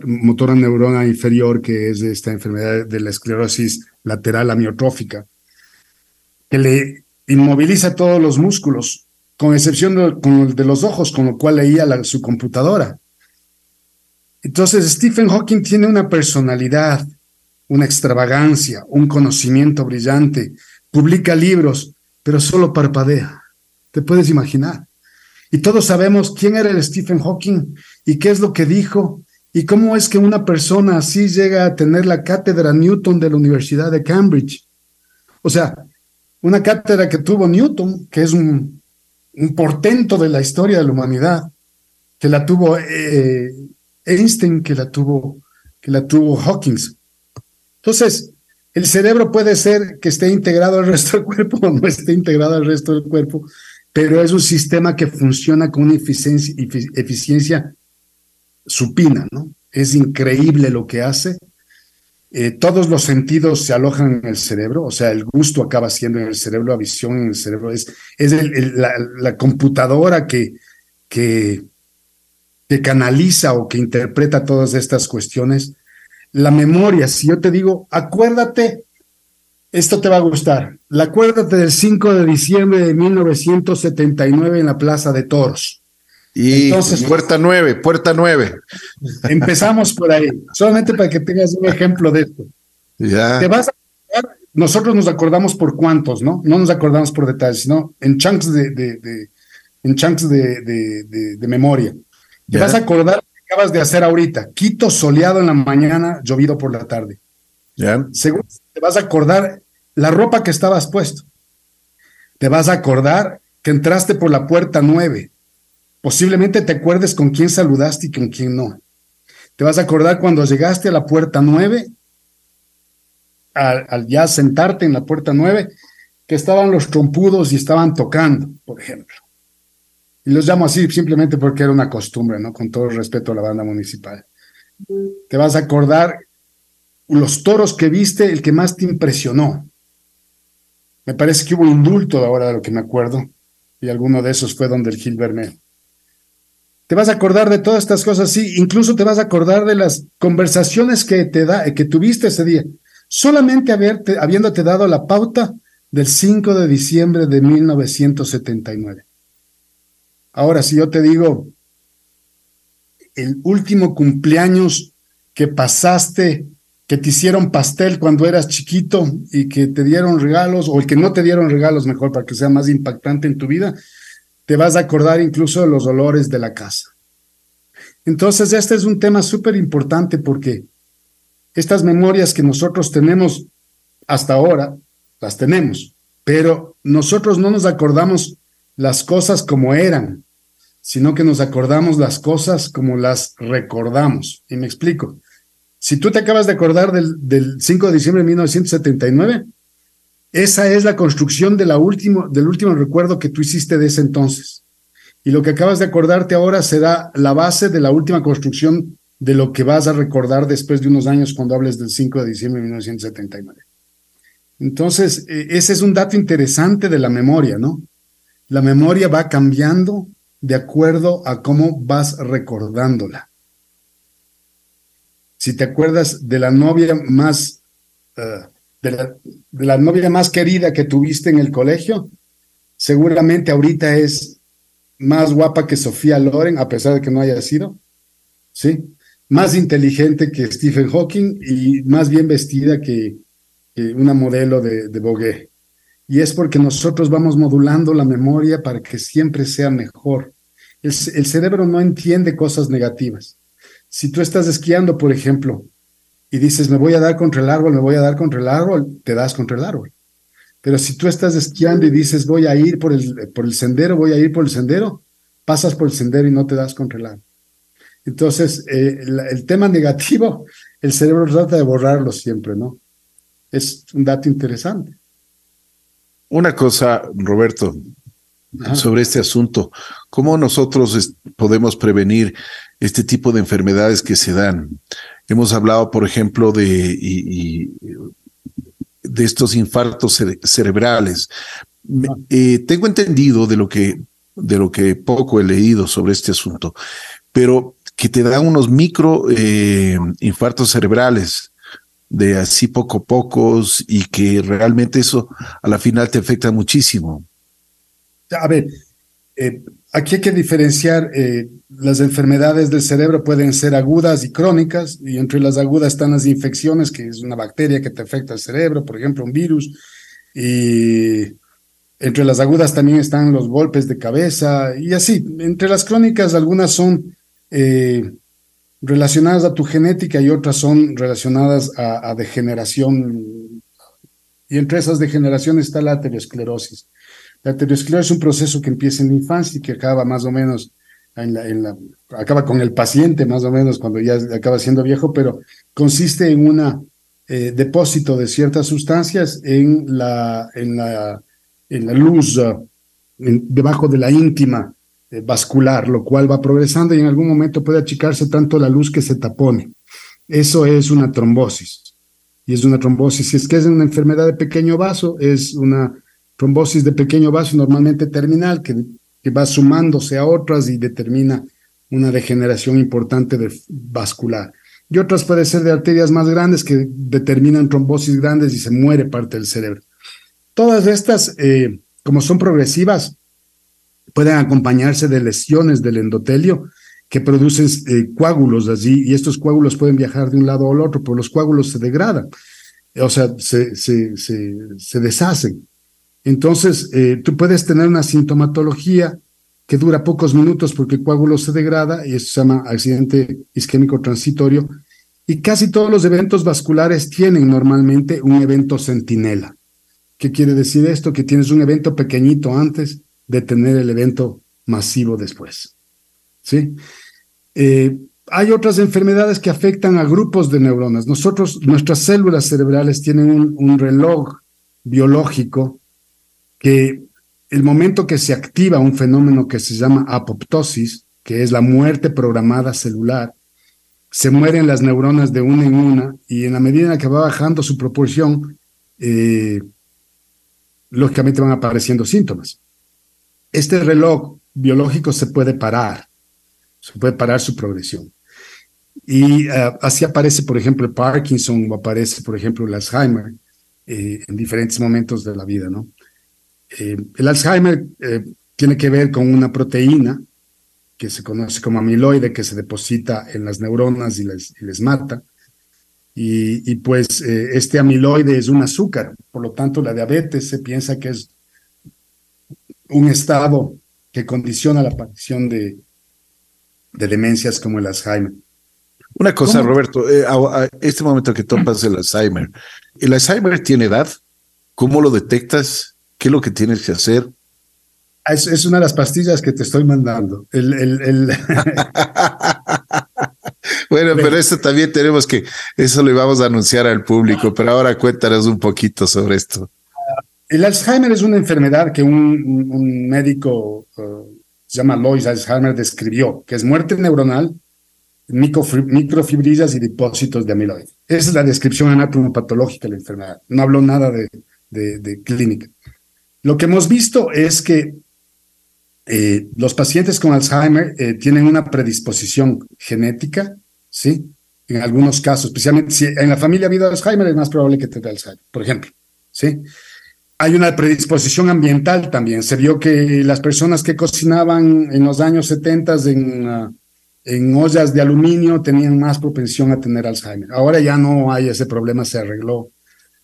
motora neurona inferior, que es esta enfermedad de la esclerosis lateral amiotrófica, que le inmoviliza todos los músculos, con excepción de, de los ojos, con lo cual leía su computadora. Entonces, Stephen Hawking tiene una personalidad, una extravagancia, un conocimiento brillante, publica libros, pero solo parpadea. Te puedes imaginar. Y todos sabemos quién era el Stephen Hawking y qué es lo que dijo y cómo es que una persona así llega a tener la cátedra Newton de la Universidad de Cambridge. O sea, una cátedra que tuvo Newton, que es un, portento de la historia de la humanidad, que la tuvo eh, Einstein, que la tuvo, que la tuvo. Entonces, el cerebro puede ser que esté integrado al resto del cuerpo o no esté integrado al resto del cuerpo, pero es un sistema que funciona con una eficiencia supina, ¿no? Es increíble lo que hace. Eh, todos los sentidos se alojan en el cerebro, o sea, el gusto acaba siendo en el cerebro, la visión en el cerebro, es, es la, computadora que, que, canaliza o que interpreta todas estas cuestiones la memoria. Si yo te digo, acuérdate, esto te va a gustar. La acuérdate del 5 de diciembre de 1979 en la Plaza de Toros. Y Entonces, puerta 9, puerta 9. Empezamos por ahí, solamente para que tengas un ejemplo de esto. Ya. Te vas a nosotros nos acordamos por cuántos, ¿no? No nos acordamos por detalles, sino en chunks de, de, en chunks de, de memoria. Te vas a acordar acabas de hacer ahorita. Quito soleado en la mañana, llovido por la tarde. Ya. Según te vas a acordar la ropa que estabas puesto. Te vas a acordar que entraste por la puerta nueve. Posiblemente te acuerdes con quién saludaste y con quién no. Te vas a acordar cuando llegaste a la puerta nueve, al, al ya sentarte en la puerta nueve, que estaban los trompudos y estaban tocando, por ejemplo. Y los llamo así simplemente porque era una costumbre, ¿no? Con todo el respeto a la banda municipal. Te vas a acordar los toros que viste, el que más te impresionó. Me parece que hubo un indulto ahora de lo que me acuerdo, y alguno de esos fue donde el Gil Bermeo. Te vas a acordar de todas estas cosas, sí, incluso te vas a acordar de las conversaciones que, te da, que tuviste ese día, solamente habiéndote dado la pauta del 5 de diciembre de 1979. Ahora, si yo te digo, el último cumpleaños que pasaste, que te hicieron pastel cuando eras chiquito y que te dieron regalos, o el que no te dieron regalos, mejor para que sea más impactante en tu vida, te vas a acordar incluso de los olores de la casa. Entonces, este es un tema súper importante porque estas memorias que nosotros tenemos hasta ahora, las tenemos, pero nosotros no nos acordamos las cosas como eran, sino que nos acordamos las cosas como las recordamos. Y me explico. Si tú te acabas de acordar del, 5 de diciembre de 1979, esa es la construcción último, del último recuerdo que tú hiciste de ese entonces. Y lo que acabas de acordarte ahora será la base de la última construcción de lo que vas a recordar después de unos años cuando hables del 5 de diciembre de 1979. Entonces, e, ese es un dato interesante de la memoria, ¿no? La memoria va cambiando de acuerdo a cómo vas recordándola. Si te acuerdas de la novia más, eh, de, la, novia más querida que tuviste en el colegio, seguramente ahorita es más guapa que Sofía Loren, a pesar de que no haya sido, ¿sí? Más inteligente que Stephen Hawking y más bien vestida que, una modelo de, de Vogue. Y es porque nosotros vamos modulando la memoria para que siempre sea mejor. El, cerebro no entiende cosas negativas. Si tú estás esquiando, por ejemplo, y dices, me voy a dar contra el árbol, me voy a dar contra el árbol, te das contra el árbol. Pero si tú estás esquiando y dices, voy a ir por el, por el sendero, voy a ir por el sendero, pasas por el sendero y no te das contra el árbol. Entonces, eh, el tema (laughs) negativo, el cerebro trata de borrarlo siempre, ¿no? Es un dato interesante. Una cosa, Roberto, sobre este asunto, ¿cómo nosotros podemos prevenir este tipo de enfermedades que se dan? Hemos hablado, por ejemplo, de, de estos infartos cerebrales. Eh, tengo entendido de lo que de lo que poco he leído sobre este asunto, pero que te dan unos micro eh, infartos cerebrales de así poco a pocos y que realmente eso a la final te afecta muchísimo. A ver, eh, aquí hay que diferenciar, eh, las enfermedades del cerebro pueden ser agudas y crónicas, y entre las agudas están las infecciones, que es una bacteria que te afecta al cerebro, por ejemplo, un virus, y entre las agudas también están los golpes de cabeza, y así, entre las crónicas algunas son... Eh, relacionadas a tu genética y otras son relacionadas a, degeneración. Y entre esas degeneraciones está la aterosclerosis. La aterosclerosis es un proceso que empieza en la infancia y que acaba más o menos acaba con el paciente más o menos cuando ya acaba siendo viejo, pero consiste en un eh, depósito de ciertas sustancias en la, luz uh, debajo de la íntima eh, vascular, lo cual va progresando y en algún momento puede achicarse tanto la luz que se tapone. Eso es una trombosis. Y es una trombosis, si es que es una enfermedad de pequeño vaso, es una trombosis de pequeño vaso normalmente terminal que, va sumándose a otras y determina una degeneración importante de vascular. Y otras puede ser de arterias más grandes que determinan trombosis grandes y se muere parte del cerebro. Todas estas, eh, como son progresivas, pueden acompañarse de lesiones del endotelio que producen eh, coágulos allí y estos coágulos pueden viajar de un lado al otro, pero los coágulos se degradan, o sea, se, se, se, deshacen. Entonces, eh, tú puedes tener una sintomatología que dura pocos minutos porque el coágulo se degrada y eso se llama accidente isquémico transitorio. Y casi todos los eventos vasculares tienen normalmente un evento centinela. ¿Qué quiere decir esto? Que tienes un evento pequeñito antes de tener el evento masivo después. ¿Sí? Eh, hay otras enfermedades que afectan a grupos de neuronas. Nosotros, nuestras células cerebrales tienen un, reloj biológico que el momento que se activa un fenómeno que se llama apoptosis, que es la muerte programada celular, se mueren las neuronas de una en una y en la medida que va bajando su proporción, eh, lógicamente van apareciendo síntomas. Este reloj biológico se puede parar, se puede parar su progresión. Y eh, así aparece, por ejemplo, el Parkinson o aparece, por ejemplo, el Alzheimer eh, en diferentes momentos de la vida, ¿no? El Alzheimer tiene que ver con una proteína que se conoce como amiloide, que se deposita en las neuronas y les, les mata. Y, pues eh, este amiloide es un azúcar, por lo tanto la diabetes se piensa que es un estado que condiciona la aparición de, de demencias como el Alzheimer. Una cosa, Roberto, eh, a, este momento que topas el Alzheimer, ¿el Alzheimer tiene edad? ¿Cómo lo detectas? ¿Qué es lo que tienes que hacer? Es, una de las pastillas que te estoy mandando. El, (laughs) bueno, pero esto también tenemos que, eso le vamos a anunciar al público, pero ahora cuéntanos un poquito sobre esto. El Alzheimer es una enfermedad que un, médico, uh, se llama Lois Alzheimer, describió, que es muerte neuronal, microfibrillas y depósitos de amiloide. Esa es la descripción anatomopatológica de la enfermedad. No habló nada de, de clínica. Lo que hemos visto es que eh, los pacientes con Alzheimer eh, tienen una predisposición genética, ¿sí? En algunos casos, especialmente si en la familia ha habido Alzheimer, es más probable que tenga Alzheimer, por ejemplo, ¿sí? Hay una predisposición ambiental también. Se vio que las personas que cocinaban en los años 70 en, ah, en ollas de aluminio tenían más propensión a tener Alzheimer. Ahora ya no hay ese problema, se arregló,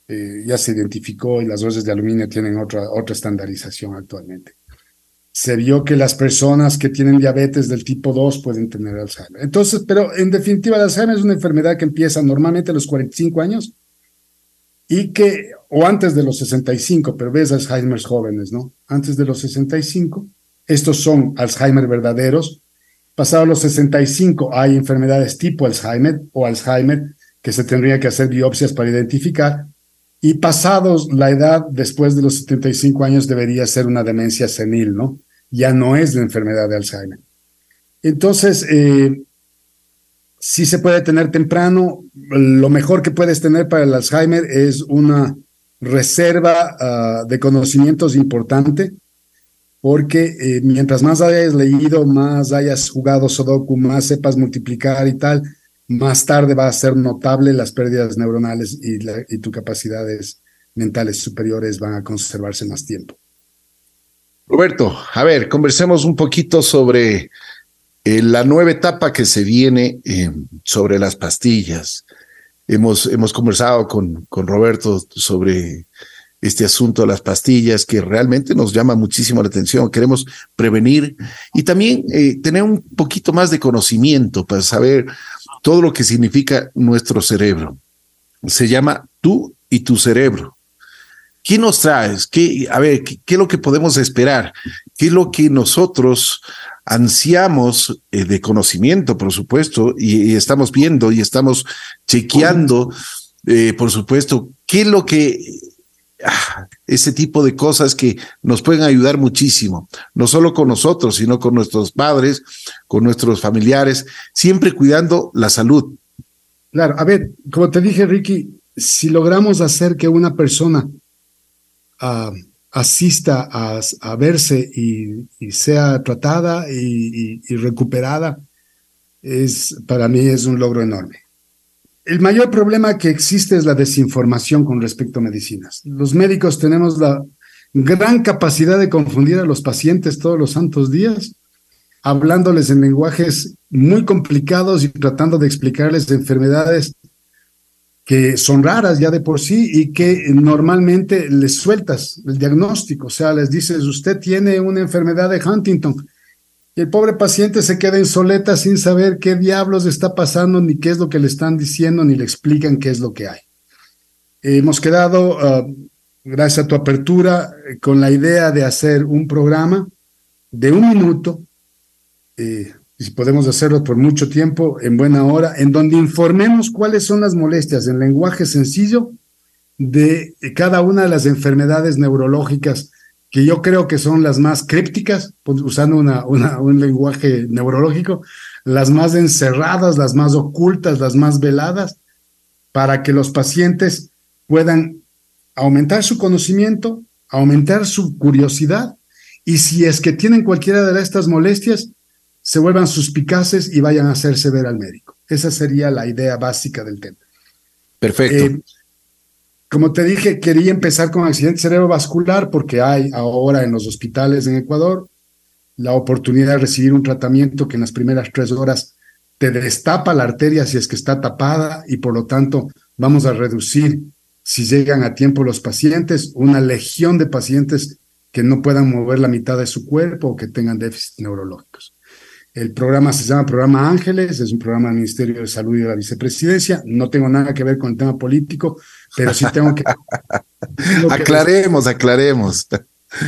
eh, ya se identificó y las ollas de aluminio tienen otra, otra estandarización actualmente se vio que las personas que tienen diabetes del tipo 2 pueden tener Alzheimer. Entonces, pero en definitiva, el Alzheimer es una enfermedad que empieza normalmente a los 45 años y que, o antes de los 65, pero ves Alzheimer jóvenes, ¿no? Antes de los 65, estos son Alzheimer verdaderos. Pasados los 65 hay enfermedades tipo Alzheimer o Alzheimer que se tendría que hacer biopsias para identificar. Y pasados la edad, después de los 75 años, debería ser una demencia senil, ¿no? Ya no es la enfermedad de Alzheimer. Entonces, eh, si se puede tener temprano. Lo mejor que puedes tener para el Alzheimer es una reserva ah, de conocimientos importante, porque eh, mientras más hayas leído, más hayas jugado Sudoku, más sepas multiplicar y tal, más tarde va a ser notable las pérdidas neuronales y, tus capacidades mentales superiores van a conservarse más tiempo. Roberto, a ver, conversemos un poquito sobre eh, la nueva etapa que se viene eh, sobre las pastillas. Hemos, hemos conversado con, con Roberto sobre este asunto de las pastillas que realmente nos llama muchísimo la atención. Queremos prevenir y también eh, tener un poquito más de conocimiento para saber todo lo que significa nuestro cerebro. Se llama tú y tu cerebro. ¿Qué nos traes? ¿Qué, a ver, ¿qué, es lo que podemos esperar? ¿Qué es lo que nosotros ansiamos eh, de conocimiento, por supuesto, y, estamos viendo y estamos chequeando, eh, por supuesto, qué es lo que ese tipo de cosas que nos pueden ayudar muchísimo, no solo con nosotros, sino con nuestros padres, con nuestros familiares, siempre cuidando la salud. Claro, a ver, como te dije, Ricky, si logramos hacer que una persona ah, asista a, verse y, sea tratada y recuperada, es para mí es un logro enorme. El mayor problema que existe es la desinformación con respecto a medicinas. Los médicos tenemos la gran capacidad de confundir a los pacientes todos los santos días, hablándoles en lenguajes muy complicados y tratando de explicarles enfermedades que son raras ya de por sí y que normalmente les sueltas el diagnóstico, o sea, les dices, usted tiene una enfermedad de Huntington, y el pobre paciente se queda en soleta sin saber qué diablos está pasando, ni qué es lo que le están diciendo, ni le explican qué es lo que hay. hemos quedado, ah, gracias a tu apertura, con la idea de hacer un programa de un minuto, eh, y si podemos hacerlo por mucho tiempo, en buena hora, en donde informemos cuáles son las molestias en lenguaje sencillo de cada una de las enfermedades neurológicas que yo creo que son las más crípticas, usando una, un lenguaje neurológico, las más encerradas, las más ocultas, las más veladas, para que los pacientes puedan aumentar su conocimiento, aumentar su curiosidad, y si es que tienen cualquiera de estas molestias, se vuelvan suspicaces y vayan a hacerse ver al médico. Esa sería la idea básica del tema. Perfecto. Eh, como te dije, quería empezar con accidente cerebrovascular porque hay ahora en los hospitales en Ecuador la oportunidad de recibir un tratamiento que en las primeras tres horas te destapa la arteria si es que está tapada y por lo tanto vamos a reducir, si llegan a tiempo los pacientes, una legión de pacientes que no puedan mover la mitad de su cuerpo o que tengan déficits neurológicos. El programa se llama Programa Ángeles, es un programa del Ministerio de Salud y de la Vicepresidencia. No tengo nada que ver con el tema político, pero sí tengo que... (laughs) aclaremos, aclaremos.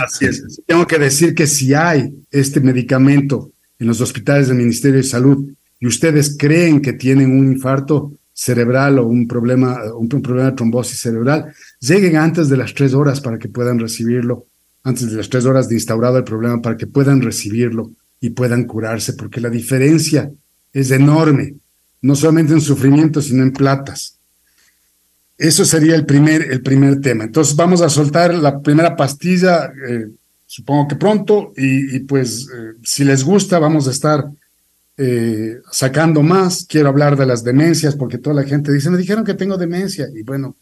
Así es. Tengo que decir que si hay este medicamento en los hospitales del Ministerio de Salud y ustedes creen que tienen un infarto cerebral o un problema, un, problema de trombosis cerebral, lleguen antes de las tres horas para que puedan recibirlo, antes de las tres horas de instaurado el problema, para que puedan recibirlo y puedan curarse, porque la diferencia es enorme, no solamente en sufrimiento, sino en platas. Eso sería el primer, el primer tema. Entonces vamos a soltar la primera pastilla, eh, supongo que pronto, y, pues eh, si les gusta vamos a estar eh, sacando más. Quiero hablar de las demencias, porque toda la gente dice, me dijeron que tengo demencia, y bueno,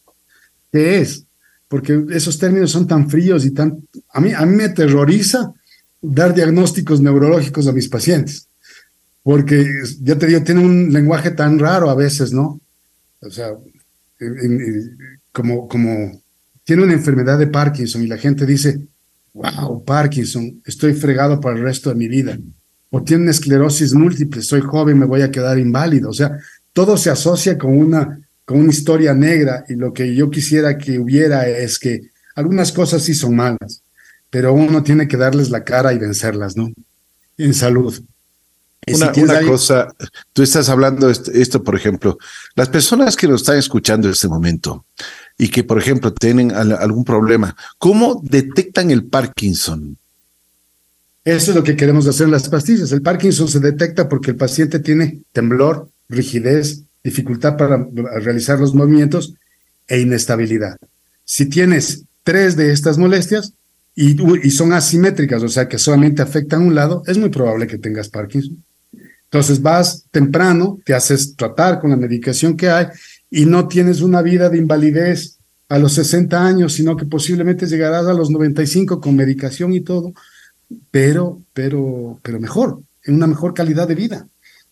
¿qué es? Porque esos términos son tan fríos y tan... A mí, a mí me aterroriza dar diagnósticos neurológicos a mis pacientes, porque ya te digo, tiene un lenguaje tan raro a veces, ¿no? O sea, como, como tiene una enfermedad de Parkinson y la gente dice, wow, Parkinson, estoy fregado para el resto de mi vida. O tiene esclerosis múltiple, soy joven, me voy a quedar inválido. O sea, todo se asocia con una, con una historia negra y lo que yo quisiera que hubiera es que algunas cosas sí son malas, pero uno tiene que darles la cara y vencerlas, ¿no? En salud. Una, cosa, tú estás hablando esto, esto, por ejemplo, las personas que nos están escuchando en este momento y que, por ejemplo, tienen algún problema, ¿cómo detectan el Parkinson? Eso es lo que queremos hacer en las pastillas. El Parkinson se detecta porque el paciente tiene temblor, rigidez, dificultad para realizar los movimientos e inestabilidad. Si tienes tres de estas molestias, y, son asimétricas, o sea que solamente afectan un lado, es muy probable que tengas Parkinson. Entonces vas temprano, te haces tratar con la medicación que hay y no tienes una vida de invalidez a los 60 años, sino que posiblemente llegarás a los 95 con medicación y todo, pero, pero, pero mejor, en una mejor calidad de vida.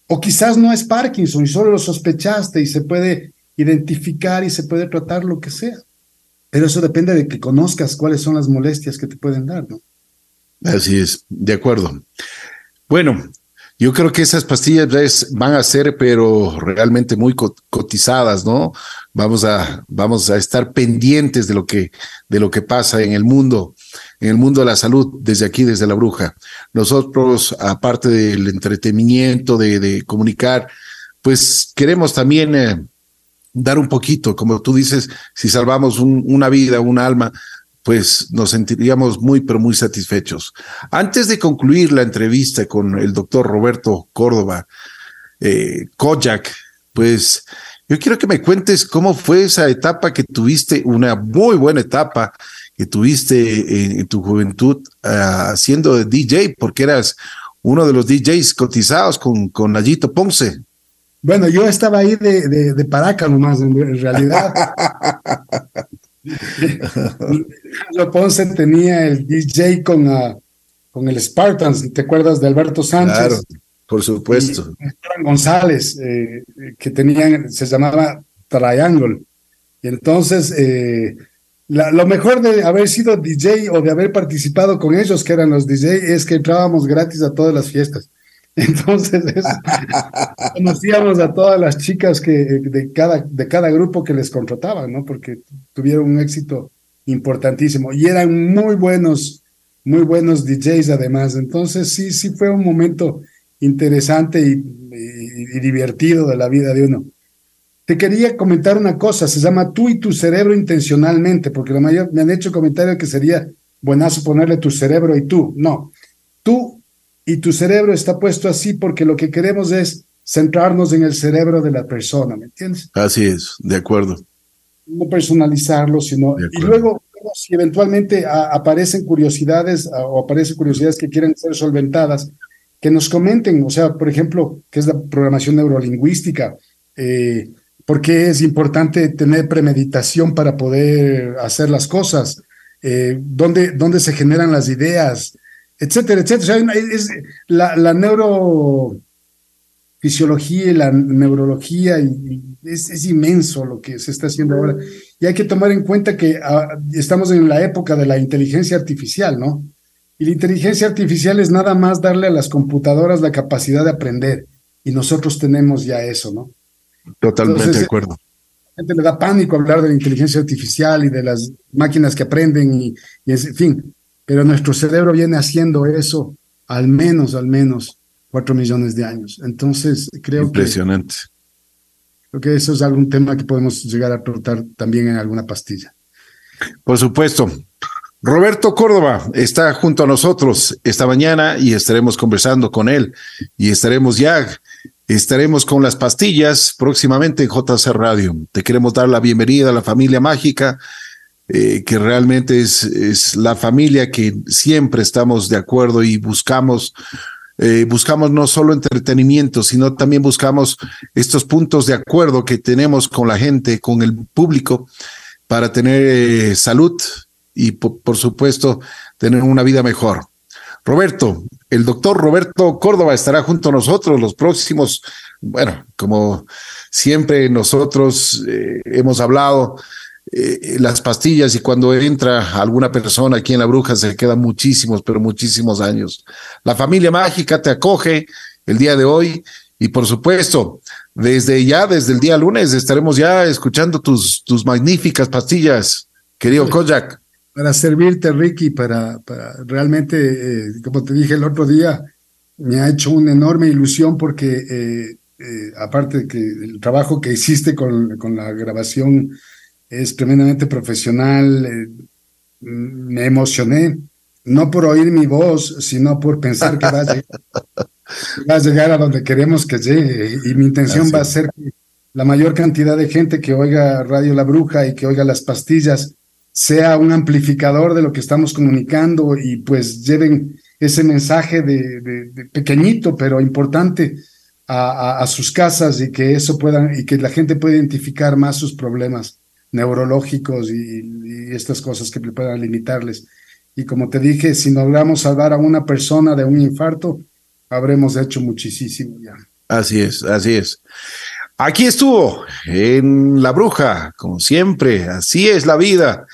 O quizás no es Parkinson y solo lo sospechaste y se puede identificar y se puede tratar lo que sea. Pero eso depende de que conozcas cuáles son las molestias que te pueden dar, ¿no? Así es, de acuerdo. Bueno, yo creo que esas pastillas van a ser, pero realmente muy cotizadas, ¿no? Vamos a, vamos a estar pendientes de lo que, de lo que pasa en el mundo, en el mundo de la salud, desde aquí, desde la bruja. Nosotros, aparte del entretenimiento, de, comunicar, pues queremos también eh, dar un poquito, como tú dices, si salvamos una vida, un alma, pues nos sentiríamos muy, pero muy satisfechos. Antes de concluir la entrevista con el doctor Roberto Córdoba, eh, Kojak, pues yo quiero que me cuentes cómo fue esa etapa que tuviste, una muy buena etapa que tuviste en, tu juventud uh, siendo DJ, porque eras uno de los DJs cotizados con, con Nayito Ponce. Bueno, yo estaba ahí de, de, de paraca nomás, en, realidad. (laughs) (laughs) Yo Ponce tenía el DJ con, uh, con el Spartans, ¿te acuerdas de Alberto Sánchez? Claro, por supuesto. Y González, eh, que tenían, se llamaba Triangle. Y entonces, eh, lo mejor de haber sido DJ o de haber participado con ellos, que eran los DJ, es que entrábamos gratis a todas las fiestas. (laughs) Entonces, conocíamos a todas las chicas que de cada, de cada grupo que les contrataban, ¿no? Porque tuvieron un éxito importantísimo y eran muy buenos, muy buenos DJs además. Entonces, sí, sí fue un momento interesante y, divertido de la vida de uno. Te quería comentar una cosa, se llama Tú y tu cerebro intencionalmente, porque la mayor me han hecho comentarios que sería buenazo ponerle tu cerebro y tú. No, tú y tu cerebro está puesto así porque lo que queremos es centrarnos en el cerebro de la persona, ¿me entiendes? Así es, de acuerdo. No personalizarlo, sino... Y luego, si eventualmente aparecen curiosidades o aparecen curiosidades que quieren ser solventadas, que nos comenten, o sea, por ejemplo, qué es la programación neurolingüística, eh, por qué es importante tener premeditación para poder hacer las cosas, eh, dónde, dónde se generan las ideas, etcétera, etcétera. O sea, es, la, la neurofisiología y la neurología y, es, inmenso lo que se está haciendo ahora. Y hay que tomar en cuenta que ah, estamos en la época de la inteligencia artificial, ¿no? Y la inteligencia artificial es nada más darle a las computadoras la capacidad de aprender. Y nosotros tenemos ya eso, ¿no? Totalmente de acuerdo. A la gente le da pánico hablar de la inteligencia artificial y de las máquinas que aprenden y, y en fin. Pero nuestro cerebro viene haciendo eso al menos, al menos cuatro millones de años. Entonces, creo Impresionante. que... Creo que eso es algún tema que podemos llegar a tratar también en alguna pastilla. Por supuesto. Roberto Córdoba está junto a nosotros esta mañana y estaremos conversando con él y estaremos ya, estaremos con las pastillas próximamente en JC Radio. Te queremos dar la bienvenida a la familia mágica, eh, que realmente es, es la familia que siempre estamos de acuerdo y buscamos eh, buscamos no solo entretenimiento, sino también buscamos estos puntos de acuerdo que tenemos con la gente, con el público, para tener eh, salud y por, supuesto tener una vida mejor. Roberto, el doctor Roberto Córdoba estará junto a nosotros los próximos, bueno, como siempre nosotros hemos hablado, eh, las pastillas y cuando entra alguna persona aquí en la bruja se quedan muchísimos, pero muchísimos años. La familia mágica te acoge el día de hoy y por supuesto, desde ya, desde el día lunes, estaremos ya escuchando tus, tus magníficas pastillas, querido Kojak para servirte, Ricky, para, para realmente, eh, como te dije el otro día, me ha hecho una enorme ilusión porque, eh, eh, aparte que el trabajo que hiciste con, con la grabación es tremendamente profesional, me emocioné, no por oír mi voz, sino por pensar que va a llegar, va a, llegar a donde queremos que llegue. Y mi intención va a ser que la mayor cantidad de gente que oiga Radio La Bruja y que oiga las pastillas, sea un amplificador de lo que estamos comunicando y pues lleven ese mensaje de, pequeñito pero importante a, sus casas y que eso puedan y que la gente pueda identificar más sus problemas neurológicos y, estas cosas que puedan limitarles. Y como te dije, si logramos salvar a una persona de un infarto, habremos hecho muchísimo ya. Así es, así es. Aquí estuvo, en La Bruja, como siempre, así es la vida.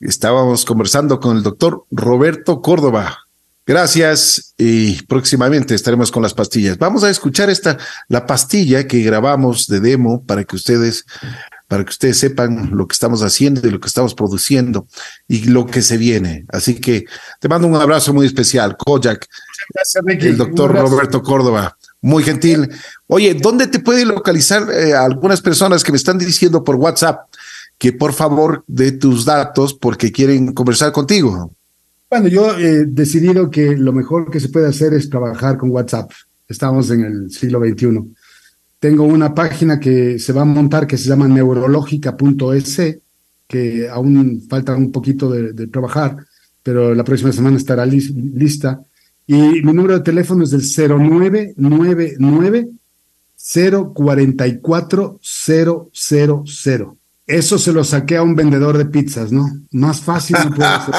Estábamos conversando con el doctor Roberto Córdoba. Gracias y próximamente estaremos con las pastillas. Vamos a escuchar esta, la pastilla que grabamos de demo para que ustedes, para que ustedes sepan lo que estamos haciendo y lo que estamos produciendo y lo que se viene. Así que te mando un abrazo muy especial, Kojak, el doctor Roberto Córdoba muy gentil. Oye, ¿dónde te puede localizar eh, algunas personas que me están diciendo por WhatsApp que por favor dé tus datos porque quieren conversar contigo? Bueno, yo he decidido que lo mejor que se puede hacer es trabajar con WhatsApp. Estamos en el siglo XXI. Tengo una página que se va a montar que se llama neurológica.es, que aún falta un poquito de, trabajar, pero la próxima semana estará lista y mi número de teléfono es el 0999 044 000. Eso se lo saqué a un vendedor de pizzas, ¿no? Más fácil no puede ser.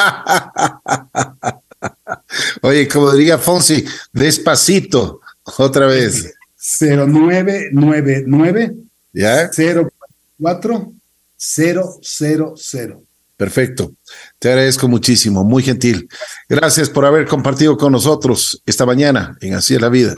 (laughs) Oye, como diría Fonsi, despacito, otra vez. 0999 ¿Ya? 044 000. Perfecto. Te agradezco muchísimo, muy gentil. Gracias por haber compartido con nosotros esta mañana en Así es la vida.